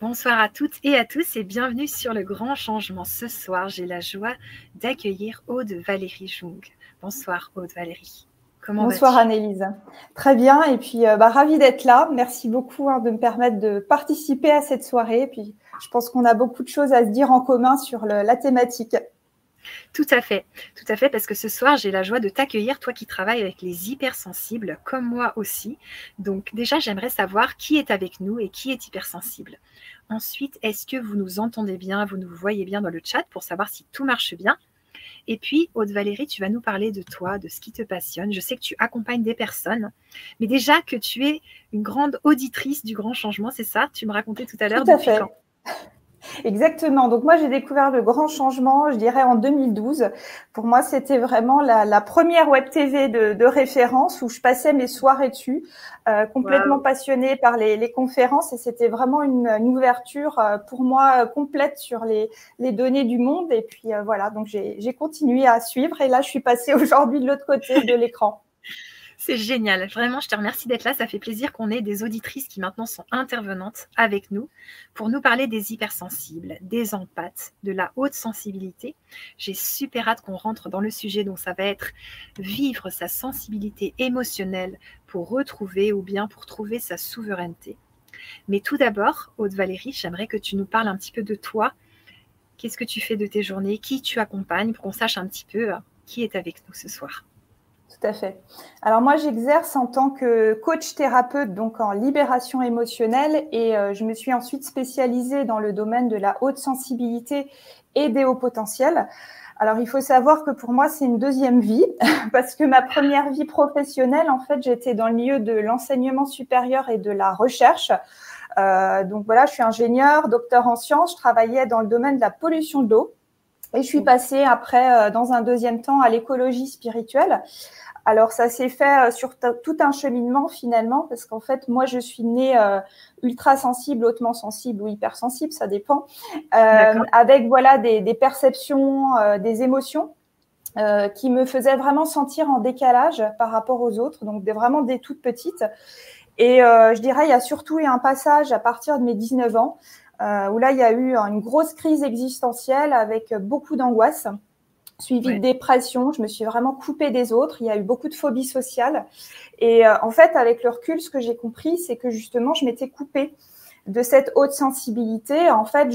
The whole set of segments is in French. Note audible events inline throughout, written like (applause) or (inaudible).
Bonsoir à toutes et à tous et bienvenue sur le grand changement. Ce soir, j'ai la joie d'accueillir Aude Valérie Jung. Bonsoir Aude Valérie. Comment Bonsoir Annelise. Très bien et puis euh, bah, ravie d'être là. Merci beaucoup hein, de me permettre de participer à cette soirée. Et puis je pense qu'on a beaucoup de choses à se dire en commun sur la thématique. Tout à fait, tout à fait, parce que ce soir, j'ai la joie de t'accueillir, toi qui travailles avec les hypersensibles, comme moi aussi. Donc déjà, j'aimerais savoir qui est avec nous et qui est hypersensible. Ensuite, est-ce que vous nous entendez bien, vous nous voyez bien dans le chat pour savoir si tout marche bien? Et puis, Aude Valérie, tu vas nous parler de toi, de ce qui te passionne. Je sais que tu accompagnes des personnes, mais déjà que tu es une grande auditrice du grand changement, c'est ça? Tu me racontais tout à l'heure. À fait. Exactement. Donc moi, j'ai découvert le grand changement, je dirais en 2012. Pour moi, c'était vraiment la, première web TV de, référence où je passais mes soirées dessus, euh, complètement passionnée par les, conférences et c'était vraiment une, ouverture euh, pour moi euh, complète sur les, données du monde. Et puis voilà, donc j'ai continué à suivre et là, je suis passée (laughs) aujourd'hui de l'autre côté de l'écran. C'est génial. Vraiment, je te remercie d'être là. Ça fait plaisir qu'on ait des auditrices qui maintenant sont intervenantes avec nous pour nous parler des hypersensibles, des empathes, de la haute sensibilité. J'ai super hâte qu'on rentre dans le sujet. Donc, ça va être vivre sa sensibilité émotionnelle pour retrouver ou bien pour trouver sa souveraineté. Mais tout d'abord, Aude Valérie, j'aimerais que tu nous parles un petit peu de toi. Qu'est-ce que tu fais de tes journées? Qui tu accompagnes? Pour qu'on sache un petit peu euh, qui est avec nous ce soir tout à fait. Alors moi, j'exerce en tant que coach thérapeute, donc en libération émotionnelle, et euh, je me suis ensuite spécialisée dans le domaine de la haute sensibilité et des hauts potentiels. Alors il faut savoir que pour moi, c'est une deuxième vie, (laughs) parce que ma première vie professionnelle, en fait, j'étais dans le milieu de l'enseignement supérieur et de la recherche. Euh, donc voilà, je suis ingénieur, docteur en sciences, je travaillais dans le domaine de la pollution d'eau. Et je suis passée après, euh, dans un deuxième temps, à l'écologie spirituelle. Alors ça s'est fait euh, sur tout un cheminement finalement, parce qu'en fait moi je suis née euh, ultra sensible, hautement sensible ou hypersensible, ça dépend, euh, avec voilà des, perceptions, des émotions. qui me faisaient vraiment sentir en décalage par rapport aux autres, donc vraiment des toutes petites. Et je dirais, il y a surtout eu un passage à partir de mes 19 ans, où là, il y a eu une grosse crise existentielle avec beaucoup d'angoisse suivi de dépression. Je me suis vraiment coupée des autres. Il y a eu beaucoup de phobie sociale. Et euh, en fait, avec le recul, ce que j'ai compris, c'est que justement, je m'étais coupée de cette haute sensibilité. En fait,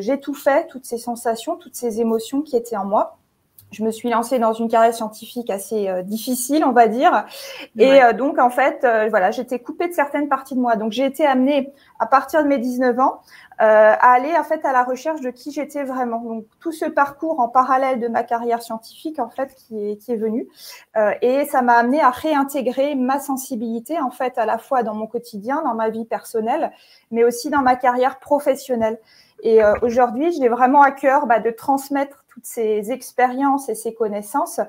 j'étouffais toutes ces sensations, toutes ces émotions qui étaient en moi je me suis lancée dans une carrière scientifique assez euh, difficile, on va dire. Et euh, donc, en fait, voilà, j'étais coupée de certaines parties de moi. Donc, j'ai été amenée, à partir de mes 19 ans, euh, à aller en fait à la recherche de qui j'étais vraiment. Donc tout ce parcours en parallèle de ma carrière scientifique en fait qui est qui est venu euh, et ça m'a amené à réintégrer ma sensibilité en fait à la fois dans mon quotidien, dans ma vie personnelle, mais aussi dans ma carrière professionnelle. Et euh, aujourd'hui, j'ai vraiment à cœur bah, de transmettre toutes ces expériences et ces connaissances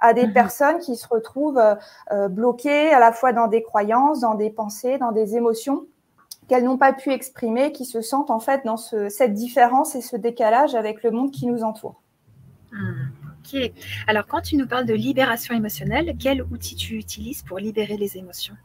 à des mmh personnes qui se retrouvent euh, bloquées à la fois dans des croyances, dans des pensées, dans des émotions qu'elles n'ont pas pu exprimer, qui se sentent en fait dans cette différence et ce décalage avec le monde qui nous entoure. Hmm, ok. Alors, quand tu nous parles de libération émotionnelle, quel outil tu utilises pour libérer les émotions?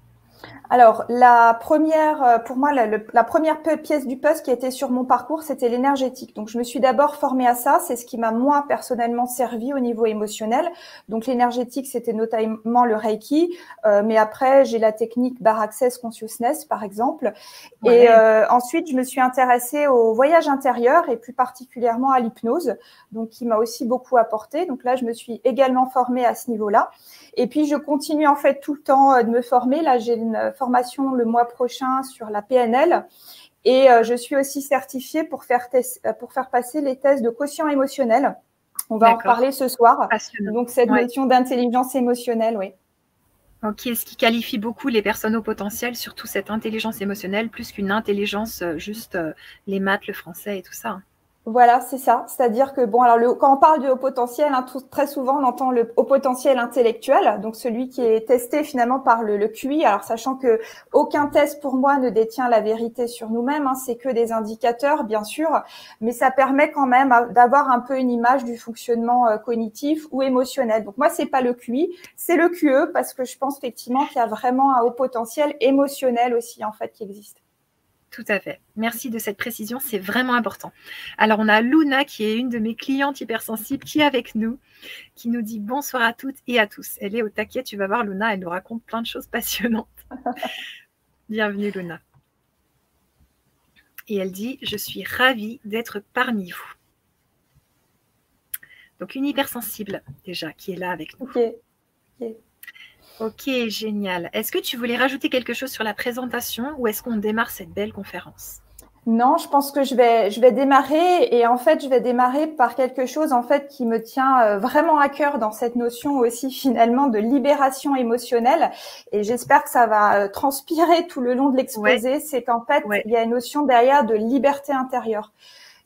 Alors, la première, euh, pour moi, la, première pièce du puzzle qui était sur mon parcours, c'était l'énergétique. Donc, je me suis d'abord formée à ça. C'est ce qui m'a, moi, personnellement servi au niveau émotionnel. Donc, l'énergétique, c'était notamment le Reiki. Euh, mais après, j'ai la technique Bar Access Consciousness, par exemple. Et euh, ensuite, je me suis intéressée au voyage intérieur et plus particulièrement à l'hypnose, donc qui m'a aussi beaucoup apporté. Donc là, je me suis également formée à ce niveau-là. Et puis, je continue en fait tout le temps de me former. Là, j'ai une formation le mois prochain sur la PNL. Et euh, je suis aussi certifiée pour faire, euh, pour faire passer les tests de quotient émotionnel. On va en parler ce soir. Donc, cette notion d'intelligence émotionnelle, oui. Ok, ce qui qualifie beaucoup les personnes au potentiel, surtout cette intelligence émotionnelle, plus qu'une intelligence euh, juste les maths, le français et tout ça? Voilà, c'est ça. C'est-à-dire que bon, alors le, quand on parle de haut potentiel, hein, très souvent on entend le haut potentiel intellectuel, donc celui qui est testé finalement par le, le QI. Alors sachant que aucun test pour moi ne détient la vérité sur nous-mêmes, hein, c'est que des indicateurs bien sûr, mais ça permet quand même d'avoir un peu une image du fonctionnement euh, cognitif ou émotionnel. Donc moi c'est pas le QI, c'est le QE parce que je pense effectivement qu'il y a vraiment un haut potentiel émotionnel aussi en fait qui existe. Tout à fait. Merci de cette précision, c'est vraiment important. Alors, on a Luna, qui est une de mes clientes hypersensibles, qui est avec nous, qui nous dit bonsoir à toutes et à tous. Elle est au taquet, tu vas voir, Luna, elle nous raconte plein de choses passionnantes. (laughs) Bienvenue, Luna. Et elle dit Je suis ravie d'être parmi vous. Donc, une hypersensible, déjà, qui est là avec nous. Ok. Ok, génial. Est-ce que tu voulais rajouter quelque chose sur la présentation ou est-ce qu'on démarre cette belle conférence? Non, je pense que je vais, je vais démarrer et en fait, je vais démarrer par quelque chose en fait qui me tient euh, vraiment à cœur dans cette notion aussi (laughs) finalement de libération émotionnelle et j'espère que ça va euh, transpirer tout le long de l'exposé. C'est qu'en fait, il y a une notion derrière de liberté intérieure.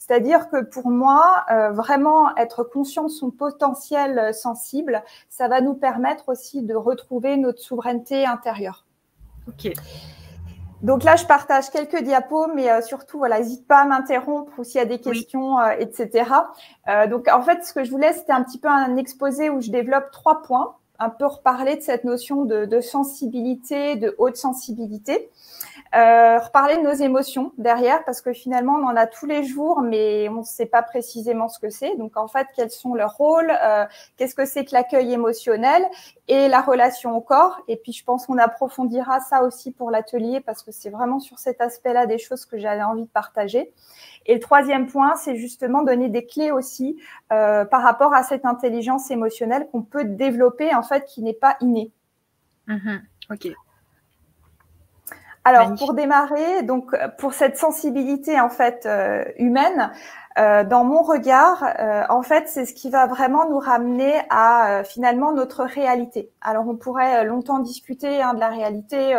C'est-à-dire que pour moi, euh, vraiment être conscient de son potentiel euh, sensible, ça va nous permettre aussi de retrouver notre souveraineté intérieure. Ok. Donc là, je partage quelques diapos, mais euh, surtout, voilà, n'hésite pas à m'interrompre ou s'il y a des questions, etc. donc en fait, ce que je voulais, c'était un petit peu un exposé où je développe trois points, un peu reparler de cette notion de, de sensibilité, de haute sensibilité. Euh, reparler de nos émotions derrière, parce que finalement, on en a tous les jours, mais on ne sait pas précisément ce que c'est. Donc, en fait, quels sont leurs rôles euh, Qu'est-ce que c'est que l'accueil émotionnel et la relation au corps Et puis, je pense qu'on approfondira ça aussi pour l'atelier, parce que c'est vraiment sur cet aspect-là des choses que j'avais envie de partager. Et le troisième point, c'est justement donner des clés aussi euh, par rapport à cette intelligence émotionnelle qu'on peut développer, en fait, qui n'est pas innée. Mm-hmm. Alors pour démarrer, donc pour cette sensibilité en fait euh, humaine, euh, dans mon regard, euh, en fait, c'est ce qui va vraiment nous ramener à finalement notre réalité. Alors on pourrait longtemps discuter hein, de la réalité.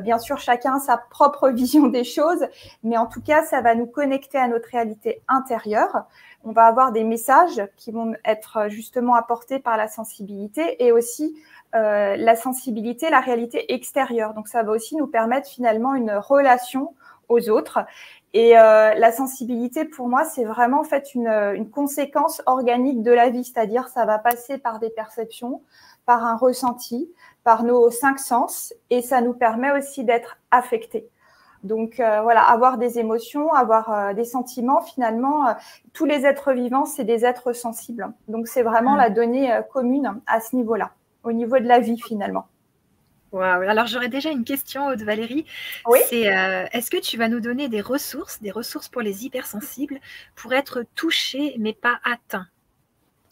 bien sûr, chacun sa propre (laughs) vision des choses, mais en tout cas, ça va nous connecter à notre réalité intérieure. On va avoir des messages qui vont être justement apportés par la sensibilité et aussi euh, la sensibilité, la réalité extérieure. Donc ça va aussi nous permettre finalement une relation aux autres. Et euh, la sensibilité, pour moi, c'est vraiment en fait une, une, conséquence organique de la vie, c'est-à-dire ça va passer par des perceptions, par un ressenti, par nos cinq sens, et ça nous permet aussi d'être affectés. Donc euh, voilà, avoir des émotions, avoir des sentiments, finalement, tous les êtres vivants, c'est des êtres sensibles. Donc c'est vraiment mmh. la donnée commune à ce niveau-là au niveau de la vie finalement. Wow. Alors j'aurais déjà une question, Aude Valérie. Oui. C'est euh, est-ce que tu vas nous donner des ressources, des ressources pour les hypersensibles pour être touchés mais pas atteints?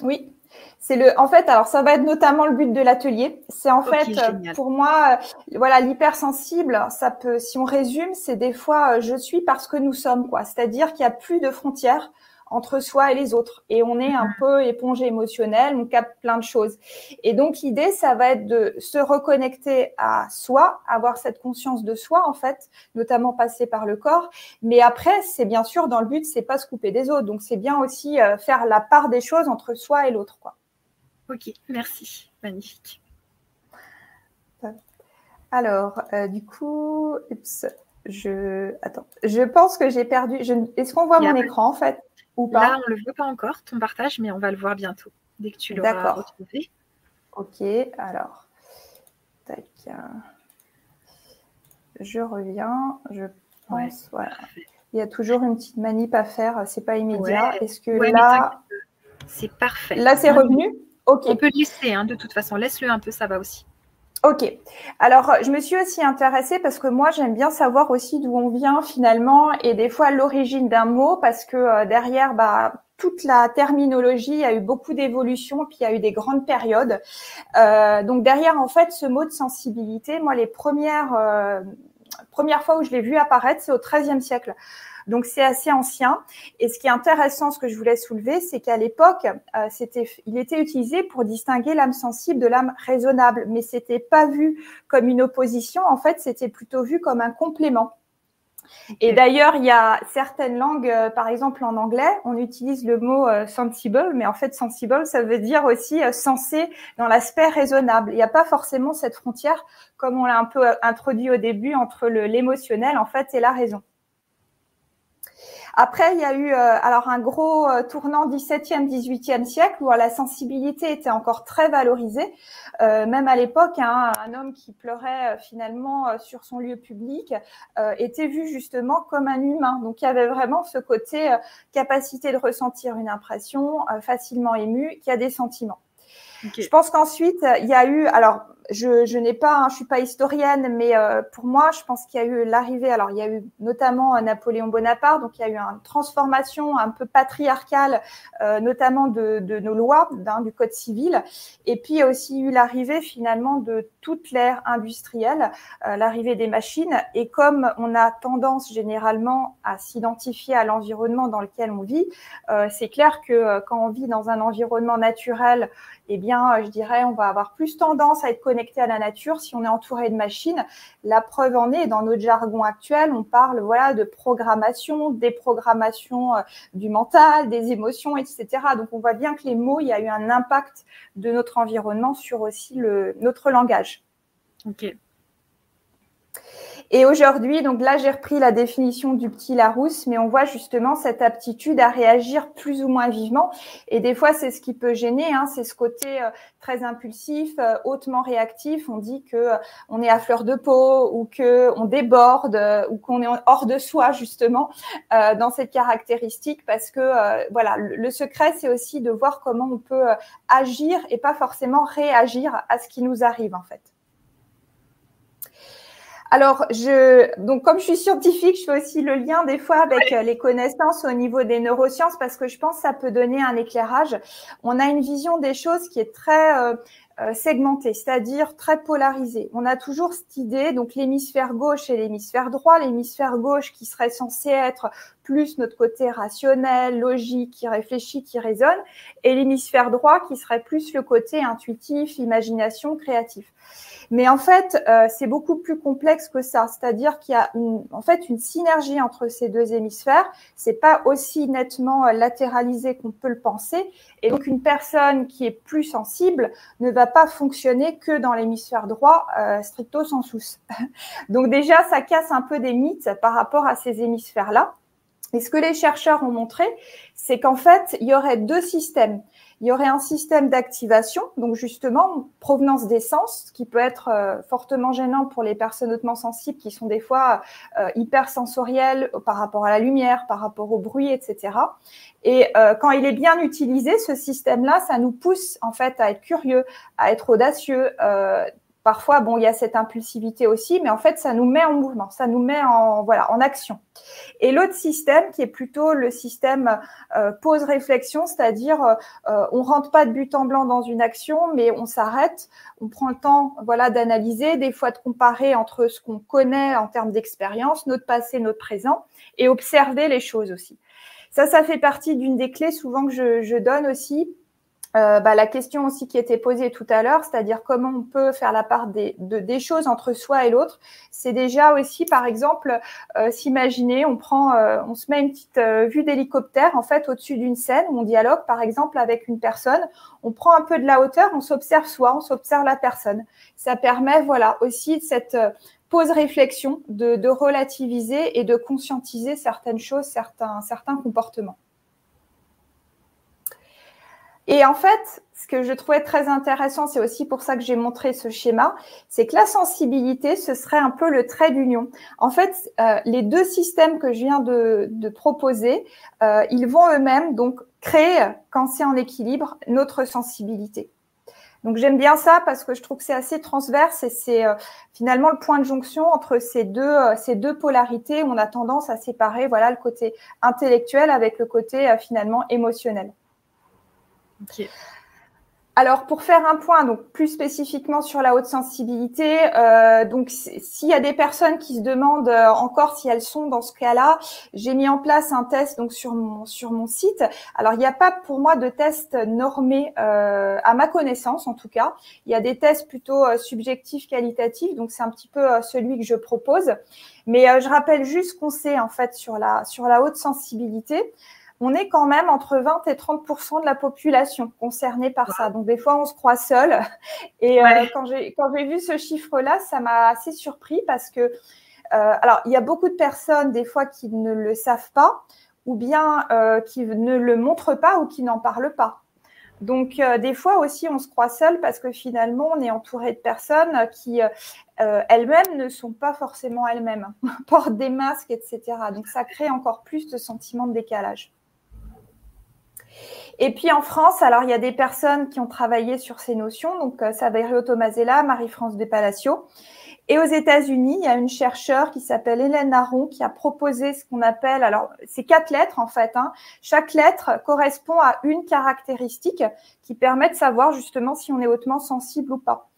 Oui. C'est le, en fait, alors ça va être notamment le but de l'atelier. C'est en fait, euh, pour moi, euh, voilà, l'hypersensible, ça peut, si on résume, c'est des fois, je suis parce que nous sommes, quoi. C'est-à-dire qu'il n'y a plus de frontières entre soi et les autres. Et on est un mhm. peu éponge émotionnelle, on capte plein de choses. Et donc l'idée, ça va être de se reconnecter à soi, avoir cette conscience de soi en fait, notamment passer par le corps. Mais après, c'est bien sûr dans le but, c'est pas se couper des autres. Donc c'est bien aussi euh, faire la part des choses entre soi et l'autre, quoi. Ok, merci, magnifique. Alors, euh, du coup, je attends, je pense que j'ai perdu. Est-ce qu'on voit mon écran en fait? Ou pas Là, on ne le voit pas encore, ton partage, mais on va le voir bientôt, dès que tu l'auras retrouvé. Ok, alors, tac. Je reviens, je pense, voilà. Il y a toujours une petite manip à faire, c'est pas immédiat. Est-ce que là. C'est parfait. Là, c'est revenu? Ok. On peut laisser, hein, de toute façon. Laisse-le un peu, ça va aussi. Ok. Alors, je me suis aussi intéressée parce que moi, j'aime bien savoir aussi d'où on vient finalement et des fois l'origine d'un mot parce que euh, derrière, bah, toute la terminologie a eu beaucoup d'évolutions, puis il y a eu des grandes périodes. Euh, donc derrière, en fait, ce mot de sensibilité, moi, les premières euh, fois où je l'ai vu apparaître, c'est au XIIIe siècle. Donc c'est assez ancien. Et ce qui est intéressant, ce que je voulais soulever, c'est qu'à l'époque, euh, c'était, il était utilisé pour distinguer l'âme sensible de l'âme raisonnable, mais c'était pas vu comme une opposition. En fait, c'était plutôt vu comme un complément. Et d'ailleurs, il y a certaines langues, euh, par exemple en anglais, on utilise le mot euh, sensible, mais en fait, sensible, ça veut dire aussi sensé dans l'aspect raisonnable. Il n'y a pas forcément cette frontière, comme on l'a un peu introduit au début, entre l'émotionnel, en fait, et la raison. Après, il y a eu alors un gros tournant 17e, 18e siècle où la sensibilité était encore très valorisée. même à l'époque, hein, un homme qui pleurait finalement sur son lieu public était vu justement comme un humain. Donc il y avait vraiment ce côté capacité de ressentir une impression, facilement ému, qui a des sentiments. Je pense qu'ensuite, il y a eu, alors je, je n'ai pas, hein, je suis pas historienne, mais euh, pour moi, je pense qu'il y a eu l'arrivée. Alors, il y a eu notamment euh, Napoléon Bonaparte, donc il y a eu une transformation un peu patriarcale, euh, notamment de, de, nos lois, hein, du code civil. Et puis, il y a aussi eu l'arrivée finalement de toute l'ère industrielle, l'arrivée des machines. Et comme on a tendance généralement à s'identifier à l'environnement dans lequel on vit, c'est clair que quand on vit dans un environnement naturel, eh bien, je dirais, on va avoir plus tendance à être connecté à la nature si on est entouré de machines. La preuve en est, dans notre jargon actuel, on parle voilà de programmation, déprogrammation euh, du mental, des émotions, etc. Donc on voit bien que les mots, il y a eu un impact de notre environnement sur aussi notre langage. Ok. Et aujourd'hui, donc là, j'ai repris la définition du petit Larousse, mais on voit justement cette aptitude à réagir plus ou moins vivement. Et des fois, c'est ce qui peut gêner, hein, c'est ce côté euh, très impulsif, euh, hautement réactif. On dit que euh, on est à fleur de peau ou que on déborde ou qu'on est hors de soi justement dans cette caractéristique, parce que voilà, le secret, c'est aussi de voir comment on peut agir et pas forcément réagir à ce qui nous arrive en fait. Alors, je, donc, comme je suis scientifique, je fais aussi le lien des fois avec euh, les connaissances au niveau des neurosciences parce que je pense que ça peut donner un éclairage. On a une vision des choses qui est très euh, euh, segmentée, c'est-à-dire très polarisée. On a toujours cette idée, donc l'hémisphère gauche et l'hémisphère droit. L'hémisphère gauche qui serait censé être plus notre côté rationnel, logique, qui réfléchit, qui raisonne, et l'hémisphère droit qui serait plus le côté intuitif, imagination, créatif. Mais en fait, euh, c'est beaucoup plus complexe que ça. C'est-à-dire qu'il y a une, en fait une synergie entre ces deux hémisphères. C'est pas aussi nettement euh, latéralisé qu'on peut le penser. Et donc, une personne qui est plus sensible ne va pas fonctionner que dans l'hémisphère droit, euh, stricto sensus. (laughs) donc déjà, ça casse un peu des mythes par rapport à ces hémisphères-là. Et ce que les chercheurs ont montré, c'est qu'en fait, il y aurait deux systèmes il y aurait un système d'activation, donc justement, provenance des sens, qui peut être euh, fortement gênant pour les personnes hautement sensibles qui sont des fois euh, hypersensorielles par rapport à la lumière, par rapport au bruit, etc. Et euh, quand il est bien utilisé, ce système-là, ça nous pousse en fait à être curieux, à être audacieux, Parfois, bon, il y a cette impulsivité aussi, mais en fait, ça nous met en mouvement, ça nous met en voilà en action. Et l'autre système, qui est plutôt le système euh, pause réflexion, c'est-à-dire euh, euh, on rentre pas de but en blanc dans une action, mais on s'arrête, on prend le temps, voilà, d'analyser, des fois de comparer entre ce qu'on connaît en termes d'expérience, notre passé, notre présent, et observer les choses aussi. Ça, ça fait partie d'une des clés souvent que je, je donne aussi euh, bah, la question aussi qui était posée tout à l'heure, c'est-à-dire comment on peut faire la part des, de, des choses entre soi et l'autre, c'est déjà aussi, par exemple, euh, s'imaginer, on prend, euh, on se met une petite vue d'hélicoptère en fait au-dessus d'une scène on dialogue, par exemple, avec une personne, on prend un peu de la hauteur, on s'observe soi, on s'observe la personne. Ça permet, voilà, aussi cette pause réflexion de, de relativiser et de conscientiser certaines choses, certains, certains comportements. Et en fait, ce que je trouvais très intéressant, c'est aussi pour ça que j'ai montré ce schéma, c'est que la sensibilité, ce serait un peu le trait d'union. En fait, euh, les deux systèmes que je viens de, proposer, euh, ils vont eux-mêmes donc créer, quand c'est en équilibre, notre sensibilité. Donc j'aime bien ça parce que je trouve que c'est assez transverse et c'est euh, finalement le point de jonction entre ces deux ces deux polarités où on a tendance à séparer voilà le côté intellectuel avec le côté finalement émotionnel. Alors pour faire un point donc plus spécifiquement sur la haute sensibilité, euh, donc s'il y a des personnes qui se demandent euh, encore si elles sont dans ce cas-là, j'ai mis en place un test donc sur mon sur mon site. Alors il n'y a pas pour moi de test normé euh, à ma connaissance en tout cas. Il y a des tests plutôt subjectifs qualitatifs donc c'est un petit peu celui que je propose. Mais je rappelle juste qu'on sait en fait sur la sur la haute sensibilité on est quand même entre 20 et 30% de la population concernée par ça. Donc des fois, on se croit seul. Et euh, quand j'ai vu ce chiffre-là, ça m'a assez surpris parce que euh, alors il y a beaucoup de personnes des fois qui ne le savent pas ou bien qui ne le montrent pas ou qui n'en parlent pas. Donc, des fois aussi, on se croit seul parce que finalement, on est entouré de personnes qui elles-mêmes ne sont pas forcément elles-mêmes, (laughs) portent des masques, etc. Donc, ça crée encore plus de sentiments de décalage. Et puis en France, alors il y a des personnes qui ont travaillé sur ces notions, donc euh, Saverio Tomasella, Marie-France Palacio. Et aux États-Unis, il y a une chercheure qui s'appelle Hélène Aron qui a proposé ce qu'on appelle, alors c'est quatre lettres en fait, hein. chaque lettre correspond à une caractéristique qui permet de savoir justement si on est hautement sensible ou pas.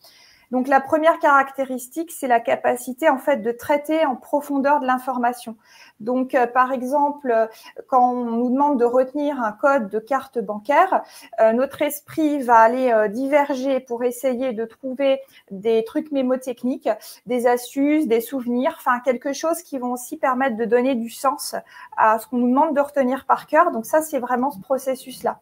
Donc la première caractéristique, c'est la capacité en fait de traiter en profondeur de l'information. Donc euh, par exemple, euh, quand on nous demande de retenir un code de carte bancaire, euh, notre esprit va aller diverger pour essayer de trouver des trucs mémotechniques, des astuces, des souvenirs, enfin quelque chose qui vont aussi permettre de donner du sens à ce qu'on nous demande de retenir par cœur. Donc ça, c'est vraiment ce processus-là.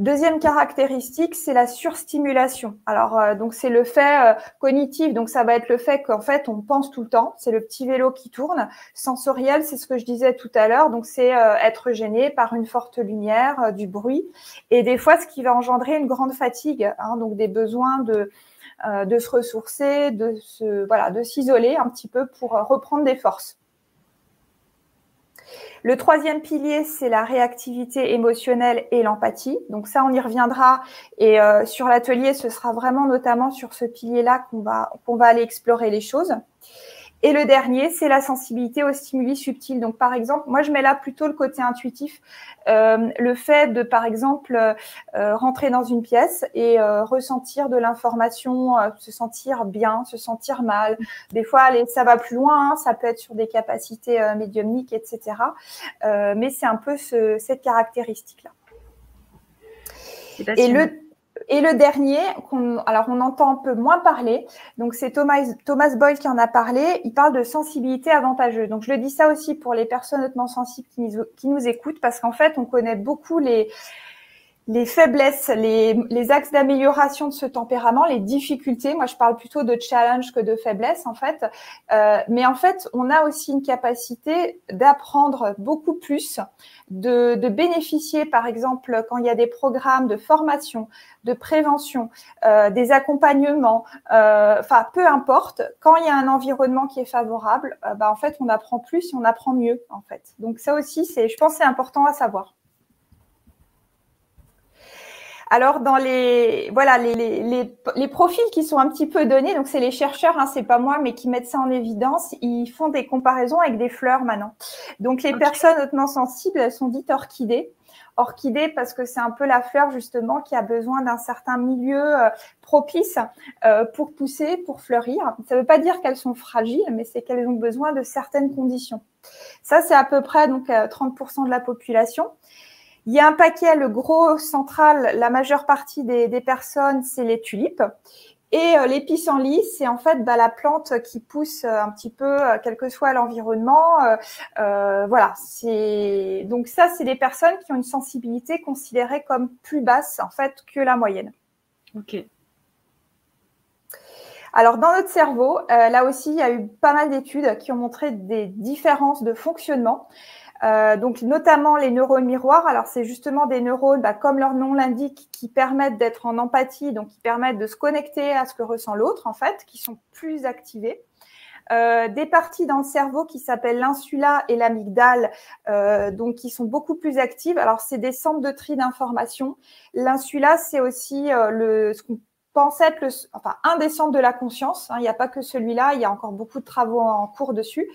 Deuxième caractéristique, c'est la surstimulation. Alors, euh, donc c'est le fait euh, cognitif, donc ça va être le fait qu'en fait on pense tout le temps. C'est le petit vélo qui tourne. Sensoriel, c'est ce que je disais tout à l'heure. Donc c'est euh, être gêné par une forte lumière, du bruit, et des fois ce qui va engendrer une grande fatigue. Hein, donc des besoins de de se ressourcer, de se voilà, de s'isoler un petit peu pour reprendre des forces. Le troisième pilier, c'est la réactivité émotionnelle et l'empathie. Donc ça, on y reviendra. Et euh, sur l'atelier, ce sera vraiment notamment sur ce pilier-là qu'on va, qu'on va aller explorer les choses. Et le dernier, c'est la sensibilité aux stimuli subtils. Donc, par exemple, moi, je mets là plutôt le côté intuitif, euh, le fait de, par exemple, euh, rentrer dans une pièce et euh, ressentir de l'information, se sentir bien, se sentir mal. Des fois, allez, ça va plus loin, hein, ça peut être sur des capacités médiumniques, etc. mais c'est un peu ce, cette caractéristique-là. Et le et le dernier, alors on entend un peu moins parler, donc c'est Thomas, Thomas Boyle qui en a parlé, il parle de sensibilité avantageuse. Donc je le dis ça aussi pour les personnes hautement sensibles qui nous écoutent, parce qu'en fait on connaît beaucoup les, les faiblesses, les, axes d'amélioration de ce tempérament, les difficultés. Moi, je parle plutôt de challenge que de faiblesse, en fait. Euh, mais en fait, on a aussi une capacité d'apprendre beaucoup plus, de, de, bénéficier, par exemple, quand il y a des programmes de formation, de prévention, euh, des accompagnements, euh, enfin, peu importe. Quand il y a un environnement qui est favorable, euh, bah, en fait, on apprend plus et on apprend mieux, en fait. Donc ça aussi, c'est, je pense, c'est important à savoir. Alors dans les voilà les, les, les, profils qui sont un petit peu donnés, donc c'est les chercheurs, hein, c'est pas moi, mais qui mettent ça en évidence. Ils font des comparaisons avec des fleurs maintenant. Donc les personnes hautement sensibles, elles sont dites orchidées. Orchidées parce que c'est un peu la fleur justement qui a besoin d'un certain milieu euh, propice euh, pour pousser, pour fleurir. Ça ne veut pas dire qu'elles sont fragiles, mais c'est qu'elles ont besoin de certaines conditions. Ça, c'est à peu près donc 30% euh, de la population. Il y a un paquet, le gros central, la majeure partie des, personnes, c'est les tulipes. Et euh, les pissenlits, c'est en fait bah, la plante qui pousse euh, un petit peu, euh, quel que soit l'environnement. voilà, c'est donc ça, c'est des personnes qui ont une sensibilité considérée comme plus basse en fait que la moyenne. Ok. Alors dans notre cerveau, là aussi, il y a eu pas mal d'études qui ont montré des différences de fonctionnement. Euh, donc notamment les neurones miroirs. Alors c'est justement des neurones, bah, comme leur nom l'indique, qui permettent d'être en empathie, donc qui permettent de se connecter à ce que ressent l'autre en fait, qui sont plus activés. Euh, des parties dans le cerveau qui s'appellent l'insula et l'amygdale, euh, donc qui sont beaucoup plus actives. Alors c'est des centres de tri d'information. L'insula, c'est aussi le ce qu'on pense être le, enfin, un des centres de la conscience. Hein, il n'y a pas que celui-là, il y a encore beaucoup de travaux en cours dessus.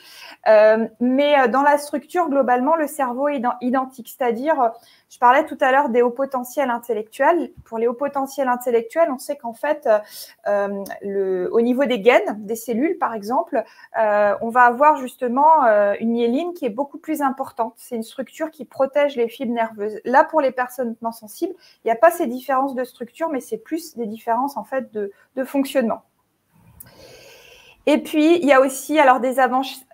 Euh, mais euh, dans la structure, globalement, le cerveau est identique, c'est-à-dire je parlais tout à l'heure des hauts potentiels intellectuels. Pour les hauts potentiels intellectuels, on sait qu'en fait, euh, euh, au niveau des gaines, des cellules par exemple, euh, on va avoir justement une myéline qui est beaucoup plus importante. C'est une structure qui protège les fibres nerveuses. Là, pour les personnes non sensibles, il n'y a pas ces différences de structure, mais c'est plus des différences en fait de fonctionnement. Et puis, il y a aussi alors des,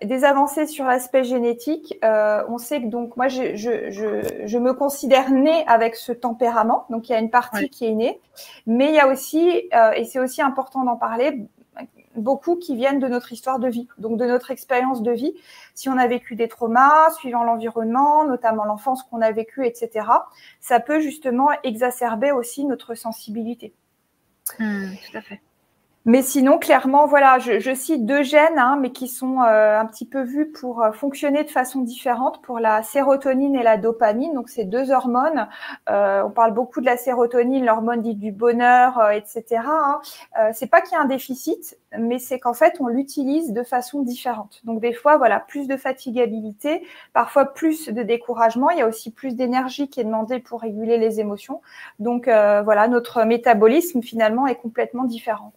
des avancées sur l'aspect génétique. Euh, on sait que donc moi, je, je, je, je, me considère née avec ce tempérament. Donc, il y a une partie qui est née. Mais il y a aussi, euh, et c'est aussi important d'en parler, beaucoup qui viennent de notre histoire de vie, donc de notre expérience de vie. Si on a vécu des traumas, suivant l'environnement, notamment l'enfance qu'on a vécue, etc., ça peut justement exacerber aussi notre sensibilité. Mmh, tout à fait. Mais sinon, clairement, voilà, je, cite deux gènes, hein, mais qui sont euh, un petit peu vus pour euh, fonctionner de façon différente pour la sérotonine et la dopamine. Donc, c'est deux hormones. Euh, on parle beaucoup de la sérotonine, l'hormone dite du bonheur, etc. Hein. c'est pas qu'il y a un déficit, mais c'est qu'en fait, on l'utilise de façon différente. Donc, des fois, voilà, plus de fatigabilité, parfois plus de découragement. Il y a aussi plus d'énergie qui est demandée pour réguler les émotions. Donc, voilà, notre métabolisme finalement est complètement différent.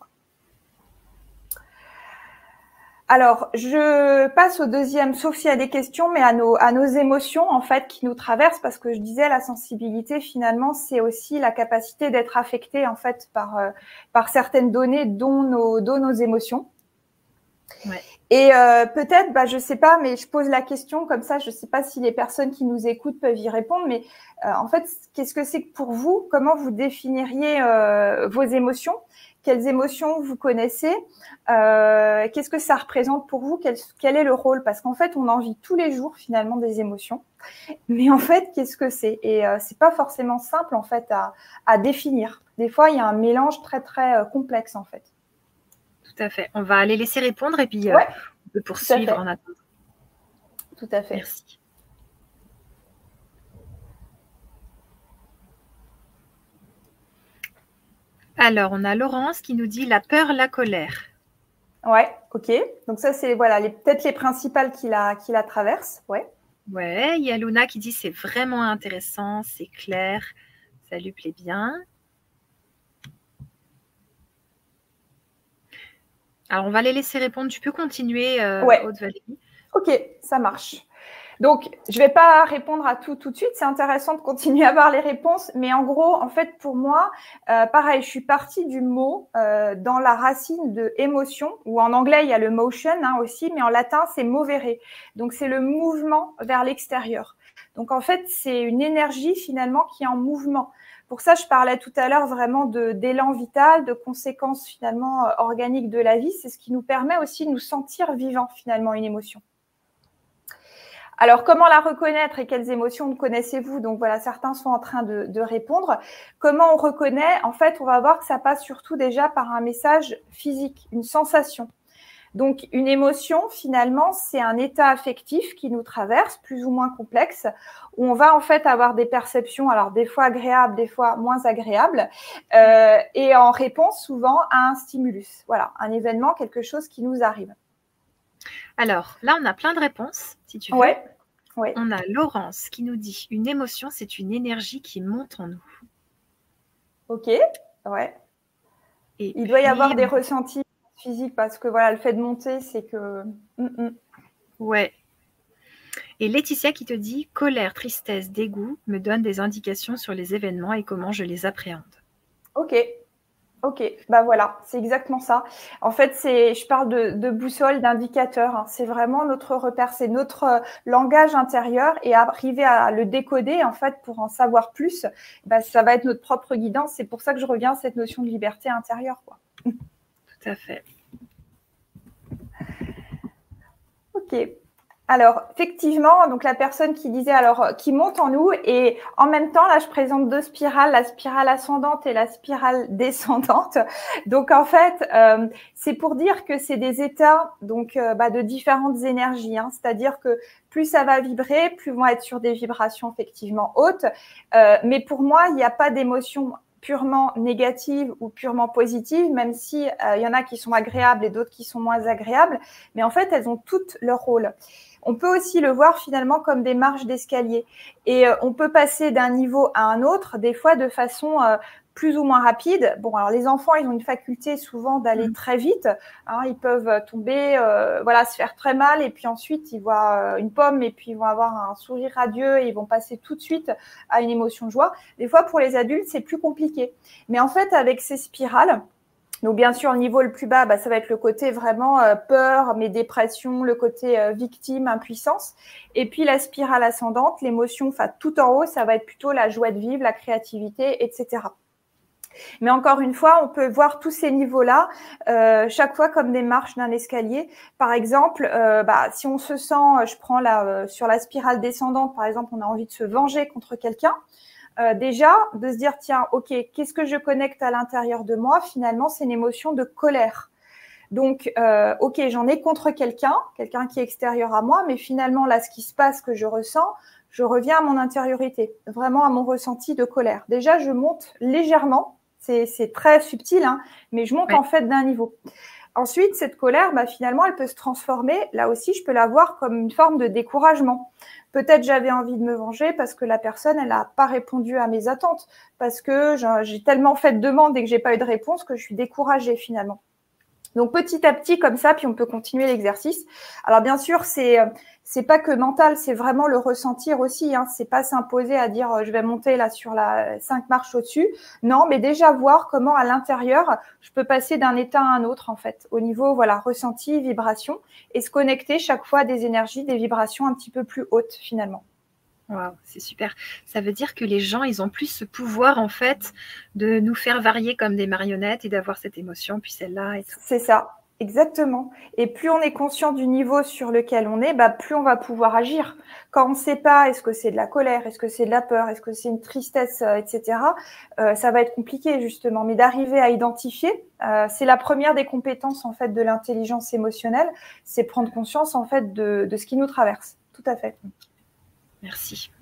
Alors, je passe au deuxième, sauf s'il y a des questions, mais à nos, à nos émotions, en fait, qui nous traversent, parce que je disais, la sensibilité, finalement, c'est aussi la capacité d'être affecté, en fait, par, euh, par certaines données, dont nos, dont nos émotions. Ouais. Et euh, peut-être, bah, je sais pas, mais je pose la question comme ça. Je sais pas si les personnes qui nous écoutent peuvent y répondre, mais euh, en fait, qu'est-ce que c'est que pour vous? Comment vous définiriez vos émotions? Quelles émotions vous connaissez, euh, qu'est-ce que ça représente pour vous, quel, quel est le rôle? Parce qu'en fait, on en vit tous les jours finalement des émotions, mais en fait, qu'est-ce que c'est? Et euh, c'est pas forcément simple en fait à, à, définir. Des fois, il y a un mélange très très euh, complexe en fait. Tout à fait. On va aller laisser répondre et puis euh, on peut poursuivre en attendant. Tout à fait. Merci. Alors, on a Laurence qui nous dit la peur, la colère. Ouais, ok. Donc ça, c'est voilà, peut-être les principales qui la, qui la traversent. Ouais. Ouais, il y a Luna qui dit c'est vraiment intéressant, c'est clair, ça lui plaît bien. Alors, on va les laisser répondre. Tu peux continuer, euh, ouais. Haute-Valérie. Ok, ça marche. Donc, je ne vais pas répondre à tout tout de suite. C'est intéressant de continuer à voir les réponses. Mais en gros, en fait, pour moi, euh, pareil, je suis partie du mot euh, dans la racine de émotion, ou en anglais, il y a le motion hein, aussi, mais en latin, c'est movere. Donc, c'est le mouvement vers l'extérieur. Donc, en fait, c'est une énergie finalement qui est en mouvement. Pour ça, je parlais tout à l'heure vraiment d'élan vital, de conséquences finalement euh, organiques de la vie. C'est ce qui nous permet aussi de nous sentir vivants finalement une émotion. Alors, comment la reconnaître et quelles émotions connaissez-vous? Donc voilà, certains sont en train de, répondre. Comment on reconnaît? En fait, on va voir que ça passe surtout déjà par un message physique, une sensation. Donc, une émotion, finalement, c'est un état affectif qui nous traverse, plus ou moins complexe, où on va en fait avoir des perceptions, alors des fois agréables, des fois moins agréables, euh, et en réponse souvent à un stimulus. Voilà, un événement, quelque chose qui nous arrive. Alors là, on a plein de réponses, si tu veux. Ouais. On a Laurence qui nous dit une émotion, c'est une énergie qui monte en nous. Ok, ouais. Et Il doit y avoir des ressentis physiques parce que voilà, le fait de monter, c'est que. Mm, mm. Ouais. Et Laetitia qui te dit colère, tristesse, dégoût me donnent des indications sur les événements et comment je les appréhende. Ok, Ok, bah voilà, c'est exactement ça. En fait, c'est, je parle de, boussole, d'indicateur. Hein. C'est vraiment notre repère, c'est notre euh, langage intérieur et arriver à le décoder en fait pour en savoir plus, bah, ça va être notre propre guidance. C'est pour ça que je reviens à cette notion de liberté intérieure, quoi. Tout à fait. Ok. Alors, effectivement, donc la personne qui disait alors euh, qui monte en nous et en même temps, là, je présente deux spirales, la spirale ascendante et la spirale (laughs) descendante. Donc, en fait, euh, c'est pour dire que c'est des états donc euh, bah, de différentes énergies. Hein. C'est-à-dire que plus ça va vibrer, plus vont être sur des vibrations effectivement hautes. mais pour moi, il n'y a pas d'émotion purement négatives ou purement positives, même si il y en a qui sont agréables et d'autres qui sont moins agréables. Mais en fait, elles ont toutes leur rôle. On peut aussi le voir finalement comme des marches d'escalier. Et euh, on peut passer d'un niveau à un autre, des fois de façon euh, plus ou moins rapide. Bon, alors les enfants, ils ont une faculté souvent d'aller mm. très vite. Hein. ils peuvent tomber, euh, voilà, se faire très mal, et puis ensuite ils voient une pomme, et puis ils vont avoir un sourire radieux, et ils vont passer tout de suite à une émotion de joie. Des fois, pour les adultes, c'est plus compliqué. Mais en fait, avec ces spirales, donc bien sûr, le niveau le plus bas, bah, ça va être le côté vraiment euh, peur, mais dépression, le côté euh, victime, impuissance. Et puis la spirale ascendante, l'émotion, enfin tout en haut, ça va être plutôt la joie de vivre, la créativité, etc. Mais encore une fois, on peut voir tous ces niveaux-là euh, chaque fois comme des marches d'un escalier. Par exemple, bah, si on se sent, je prends euh, sur la spirale descendante, par exemple, on a envie de se venger contre quelqu'un. Déjà, de se dire tiens, ok, qu'est-ce que je connecte à l'intérieur de moi? Finalement, c'est une émotion de colère. Donc, ok, j'en ai contre quelqu'un, quelqu'un qui est extérieur à moi, mais finalement, là, ce qui se passe, que je ressens, je reviens à mon intériorité, vraiment à mon ressenti de colère. Déjà, je monte légèrement c'est très subtil, hein, mais je monte en fait d'un niveau. Ensuite, cette colère, bah, finalement, elle peut se transformer. Là aussi, je peux la voir comme une forme de découragement. Peut-être j'avais envie de me venger parce que la personne, elle n'a pas répondu à mes attentes, parce que j'ai tellement fait de demandes et que j'ai pas eu de réponse que je suis découragée finalement. Donc petit à petit comme ça, puis on peut continuer l'exercice. Alors bien sûr, c'est c'est pas que mental, c'est vraiment le ressentir aussi. Hein. C'est pas s'imposer à dire euh, je vais monter là sur la cinq marches au-dessus. Non, mais déjà voir comment à l'intérieur je peux passer d'un état à un autre en fait, au niveau voilà ressenti, vibration, et se connecter chaque fois à des énergies, des vibrations un petit peu plus hautes finalement. Wow, c'est super. Ça veut dire que les gens, ils ont plus ce pouvoir en fait de nous faire varier comme des marionnettes et d'avoir cette émotion, puis celle-là et tout. C'est ça. Exactement. Et plus on est conscient du niveau sur lequel on est, bah, plus on va pouvoir agir. Quand on ne sait pas, est-ce que c'est de la colère, est-ce que c'est de la peur, est-ce que c'est une tristesse, euh, etc., euh, ça va être compliqué justement. Mais d'arriver à identifier, euh, c'est la première des compétences en fait de l'intelligence émotionnelle, c'est prendre conscience en fait de, de ce qui nous traverse. Tout à fait. Merci.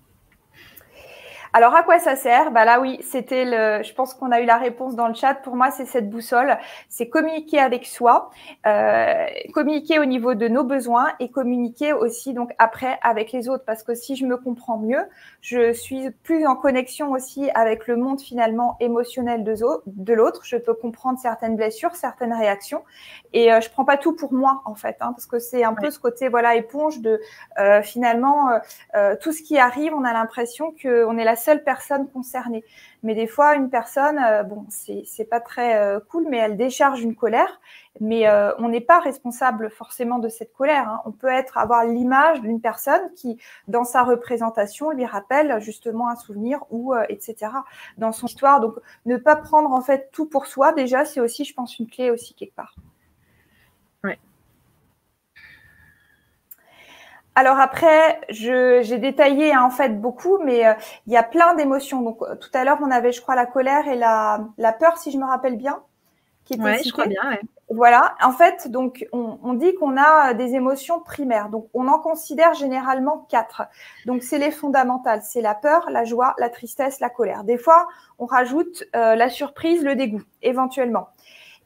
Alors à quoi ça sert? Bah là oui, c'était le. Je pense qu'on a eu la réponse dans le chat. Pour moi, c'est cette boussole. C'est communiquer avec soi, euh, communiquer au niveau de nos besoins et communiquer aussi donc après avec les autres. Parce que si je me comprends mieux, je suis plus en connexion aussi avec le monde finalement émotionnel de, l'autre. Je peux comprendre certaines blessures, certaines réactions, et euh, je prends pas tout pour moi en fait, hein, parce que c'est un peu ce côté voilà éponge de euh, finalement euh, tout ce qui arrive, on a l'impression qu'on est la seule personne concernée. Mais des fois, une personne, euh, bon, c'est pas très euh, cool, mais elle décharge une colère. Mais euh, on n'est pas responsable forcément de cette colère. Hein. On peut être avoir l'image d'une personne qui, dans sa représentation, lui rappelle justement un souvenir ou etc. Dans son histoire. Donc, ne pas prendre en fait tout pour soi. Déjà, c'est aussi, je pense, une clé aussi quelque part. Alors après, j'ai détaillé hein, en fait beaucoup, mais euh, il y a plein d'émotions. Donc euh, tout à l'heure, on avait, je crois, la colère et la, peur, si je me rappelle bien. Qui ouais, je crois bien. Ouais. Voilà. En fait, donc on, on dit qu'on a des émotions primaires. Donc on en considère généralement quatre. Donc c'est les fondamentales. C'est la peur, la joie, la tristesse, la colère. Des fois, on rajoute euh, la surprise, le dégoût, éventuellement.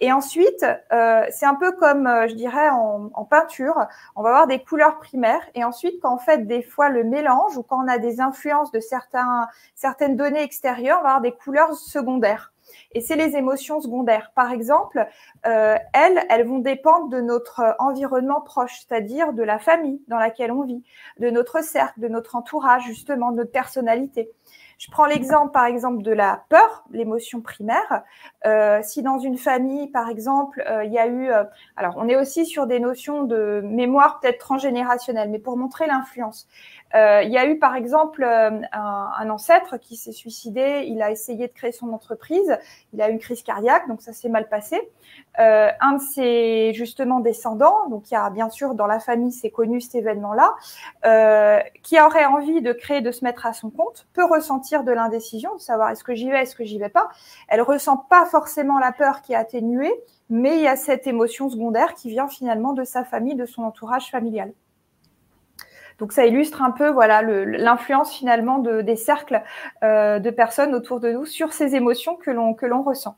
Et ensuite, euh, c'est un peu comme, euh, je dirais, en, en, peinture, on va avoir des couleurs primaires. Et ensuite, quand on fait des fois le mélange ou quand on a des influences de certains, certaines données extérieures, on va avoir des couleurs secondaires. Et c'est les émotions secondaires. Par exemple, euh, elles, elles vont dépendre de notre environnement proche, c'est-à-dire de la famille dans laquelle on vit, de notre cercle, de notre entourage, justement, de notre personnalité. Je prends l'exemple, par exemple, de la peur, l'émotion primaire. Euh, si dans une famille, par exemple, euh, il y a eu, euh, alors on est aussi sur des notions de mémoire peut-être transgénérationnelle, mais pour montrer l'influence. Euh, il y a eu par exemple euh, un, ancêtre qui s'est suicidé, il a essayé de créer son entreprise, il a eu une crise cardiaque, donc ça s'est mal passé. Euh, un de ses justement descendants, donc il y a bien sûr dans la famille, c'est connu cet événement-là, euh, qui aurait envie de créer, de se mettre à son compte, peut ressentir de l'indécision, de savoir est-ce que j'y vais, est-ce que j'y vais pas. Elle ressent pas forcément la peur qui est atténuée, mais il y a cette émotion secondaire qui vient finalement de sa famille, de son entourage familial. Donc ça illustre un peu voilà l'influence finalement de, des cercles euh, de personnes autour de nous sur ces émotions que l'on que l'on ressent.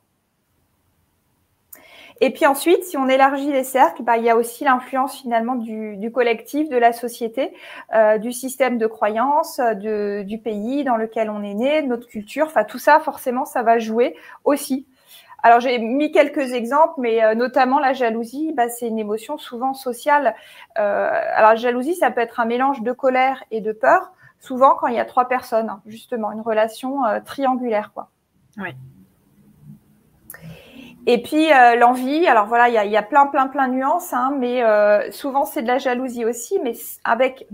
Et puis ensuite, si on élargit les cercles, bah, il y a aussi l'influence finalement du, collectif, de la société, euh, du système de croyance, du pays dans lequel on est né, de notre culture. Enfin, tout ça, forcément, ça va jouer aussi alors j'ai mis quelques exemples, mais euh, notamment la jalousie, bah, c'est une émotion souvent sociale. Euh, alors jalousie, ça peut être un mélange de colère et de peur, souvent quand il y a trois personnes, hein, justement, une relation euh, triangulaire, quoi. Oui. Et puis euh, l'envie, alors voilà, il y a, y a, plein, plein, plein de nuances, hein, mais euh, souvent c'est de la jalousie aussi, mais avec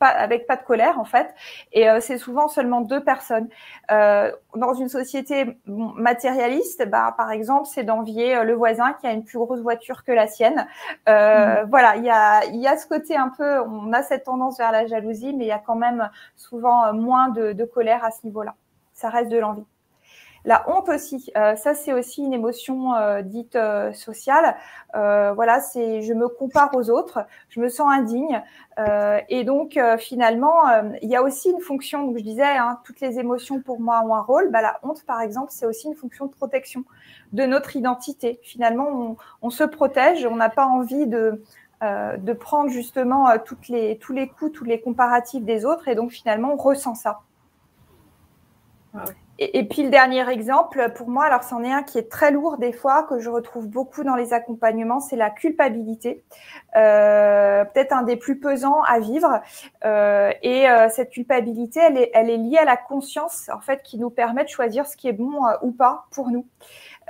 pas, avec pas de colère en fait. Et euh, c'est souvent seulement deux personnes. Euh, dans une société matérialiste, bah, par exemple, c'est d'envier le voisin qui a une plus grosse voiture que la sienne. Mmh. Voilà, il y a, y a ce côté un peu, on a cette tendance vers la jalousie, mais il y a quand même souvent moins de, de colère à ce niveau-là. Ça reste de l'envie. La honte aussi, euh, ça c'est aussi une émotion euh, dite euh, sociale. voilà, c'est je me compare aux autres, je me sens indigne, et donc finalement il y a aussi une fonction. Donc je disais, hein, toutes les émotions pour moi ont un rôle. Bah, la honte par exemple, c'est aussi une fonction de protection de notre identité. Finalement, on, se protège, on n'a pas envie de de prendre justement toutes les, tous les coups, tous les comparatifs des autres, et donc finalement on ressent ça. Ah et, puis le dernier exemple, pour moi, alors c'en est un qui est très lourd des fois, que je retrouve beaucoup dans les accompagnements, c'est la culpabilité. Euh, peut-être un des plus pesants à vivre. Euh, et euh, cette culpabilité, elle est, elle est liée à la conscience, en fait, qui nous permet de choisir ce qui est bon ou pas pour nous.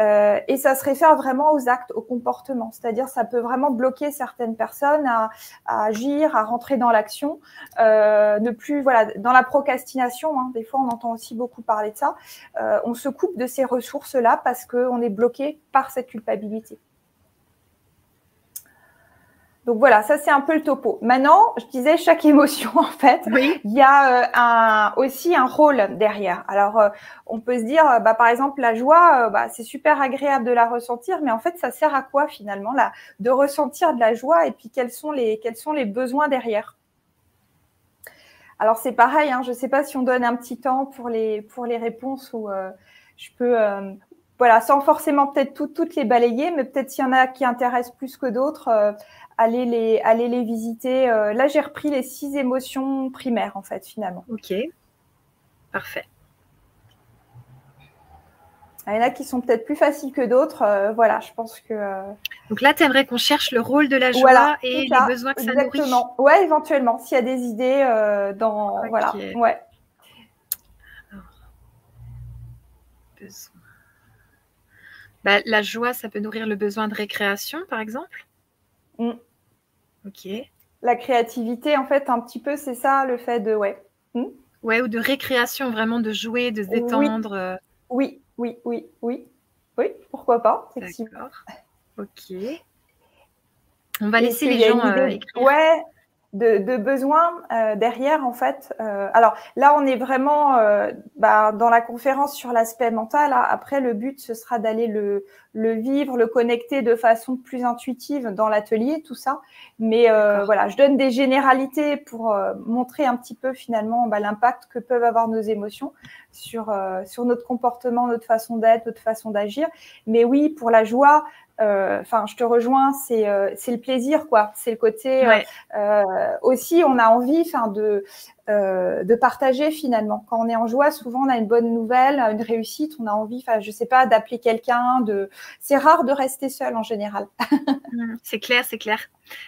Euh, et ça se réfère vraiment aux actes, au comportement. C'est-à-dire, ça peut vraiment bloquer certaines personnes à, à agir, à rentrer dans l'action, euh, ne plus, voilà, dans la procrastination. Hein, des fois, on entend aussi beaucoup parler de ça. Euh, on se coupe de ces ressources-là parce qu'on est bloqué par cette culpabilité. Donc voilà, ça c'est un peu le topo. Maintenant, je disais chaque émotion (laughs) en fait, il y a euh, un, aussi un rôle derrière. Alors euh, on peut se dire, euh, bah, par exemple la joie, bah, c'est super agréable de la ressentir, mais en fait ça sert à quoi finalement là, de ressentir de la joie et puis quels sont les quels sont les besoins derrière? Alors c'est pareil, hein, je ne sais pas si on donne un petit temps pour les pour les réponses ou je peux voilà, sans forcément peut-être toutes les balayer, mais peut-être s'il y en a qui intéressent plus que d'autres, aller les, aller les visiter. Euh, là, j'ai repris les six émotions primaires, en fait, finalement. Ok, parfait. Il y en a qui sont peut-être plus faciles que d'autres. Euh, voilà, je pense que. Euh, Donc là, tu aimerais qu'on cherche le rôle de la joie et les besoins que ça exactement. nourrit. Ouais, éventuellement, s'il y a des idées dans. Voilà, ouais. Bah, la joie, ça peut nourrir le besoin de récréation, par exemple? Mm. Ok. La créativité, en fait, un petit peu, c'est ça, le fait de. Ouais. Hmm? Ouais, ou de récréation, vraiment de jouer, de se détendre. Euh. Oui, oui, oui, oui. Oui, pourquoi pas, D'accord. Ok. On va laisser les gens euh, écrire. Ouais, de, de besoins euh, derrière en fait. Euh, alors là, on est vraiment bah, dans la conférence sur l'aspect mental. Hein. Après, le but ce sera d'aller le, le vivre, le connecter de façon plus intuitive dans l'atelier, tout ça. Mais voilà, je donne des généralités pour montrer un petit peu finalement bah, l'impact que peuvent avoir nos émotions sur sur notre comportement, notre façon d'être, notre façon d'agir. Mais oui, pour la joie, euh, enfin, je te rejoins, c'est euh, le plaisir, quoi. C'est le côté euh, aussi, on a envie, enfin, de de partager finalement. Quand on est en joie, souvent on a une bonne nouvelle, une réussite, on a envie, enfin, je sais pas, d'appeler quelqu'un. De, c'est rare de rester seul en général. (laughs) Mmh, c'est clair, c'est clair.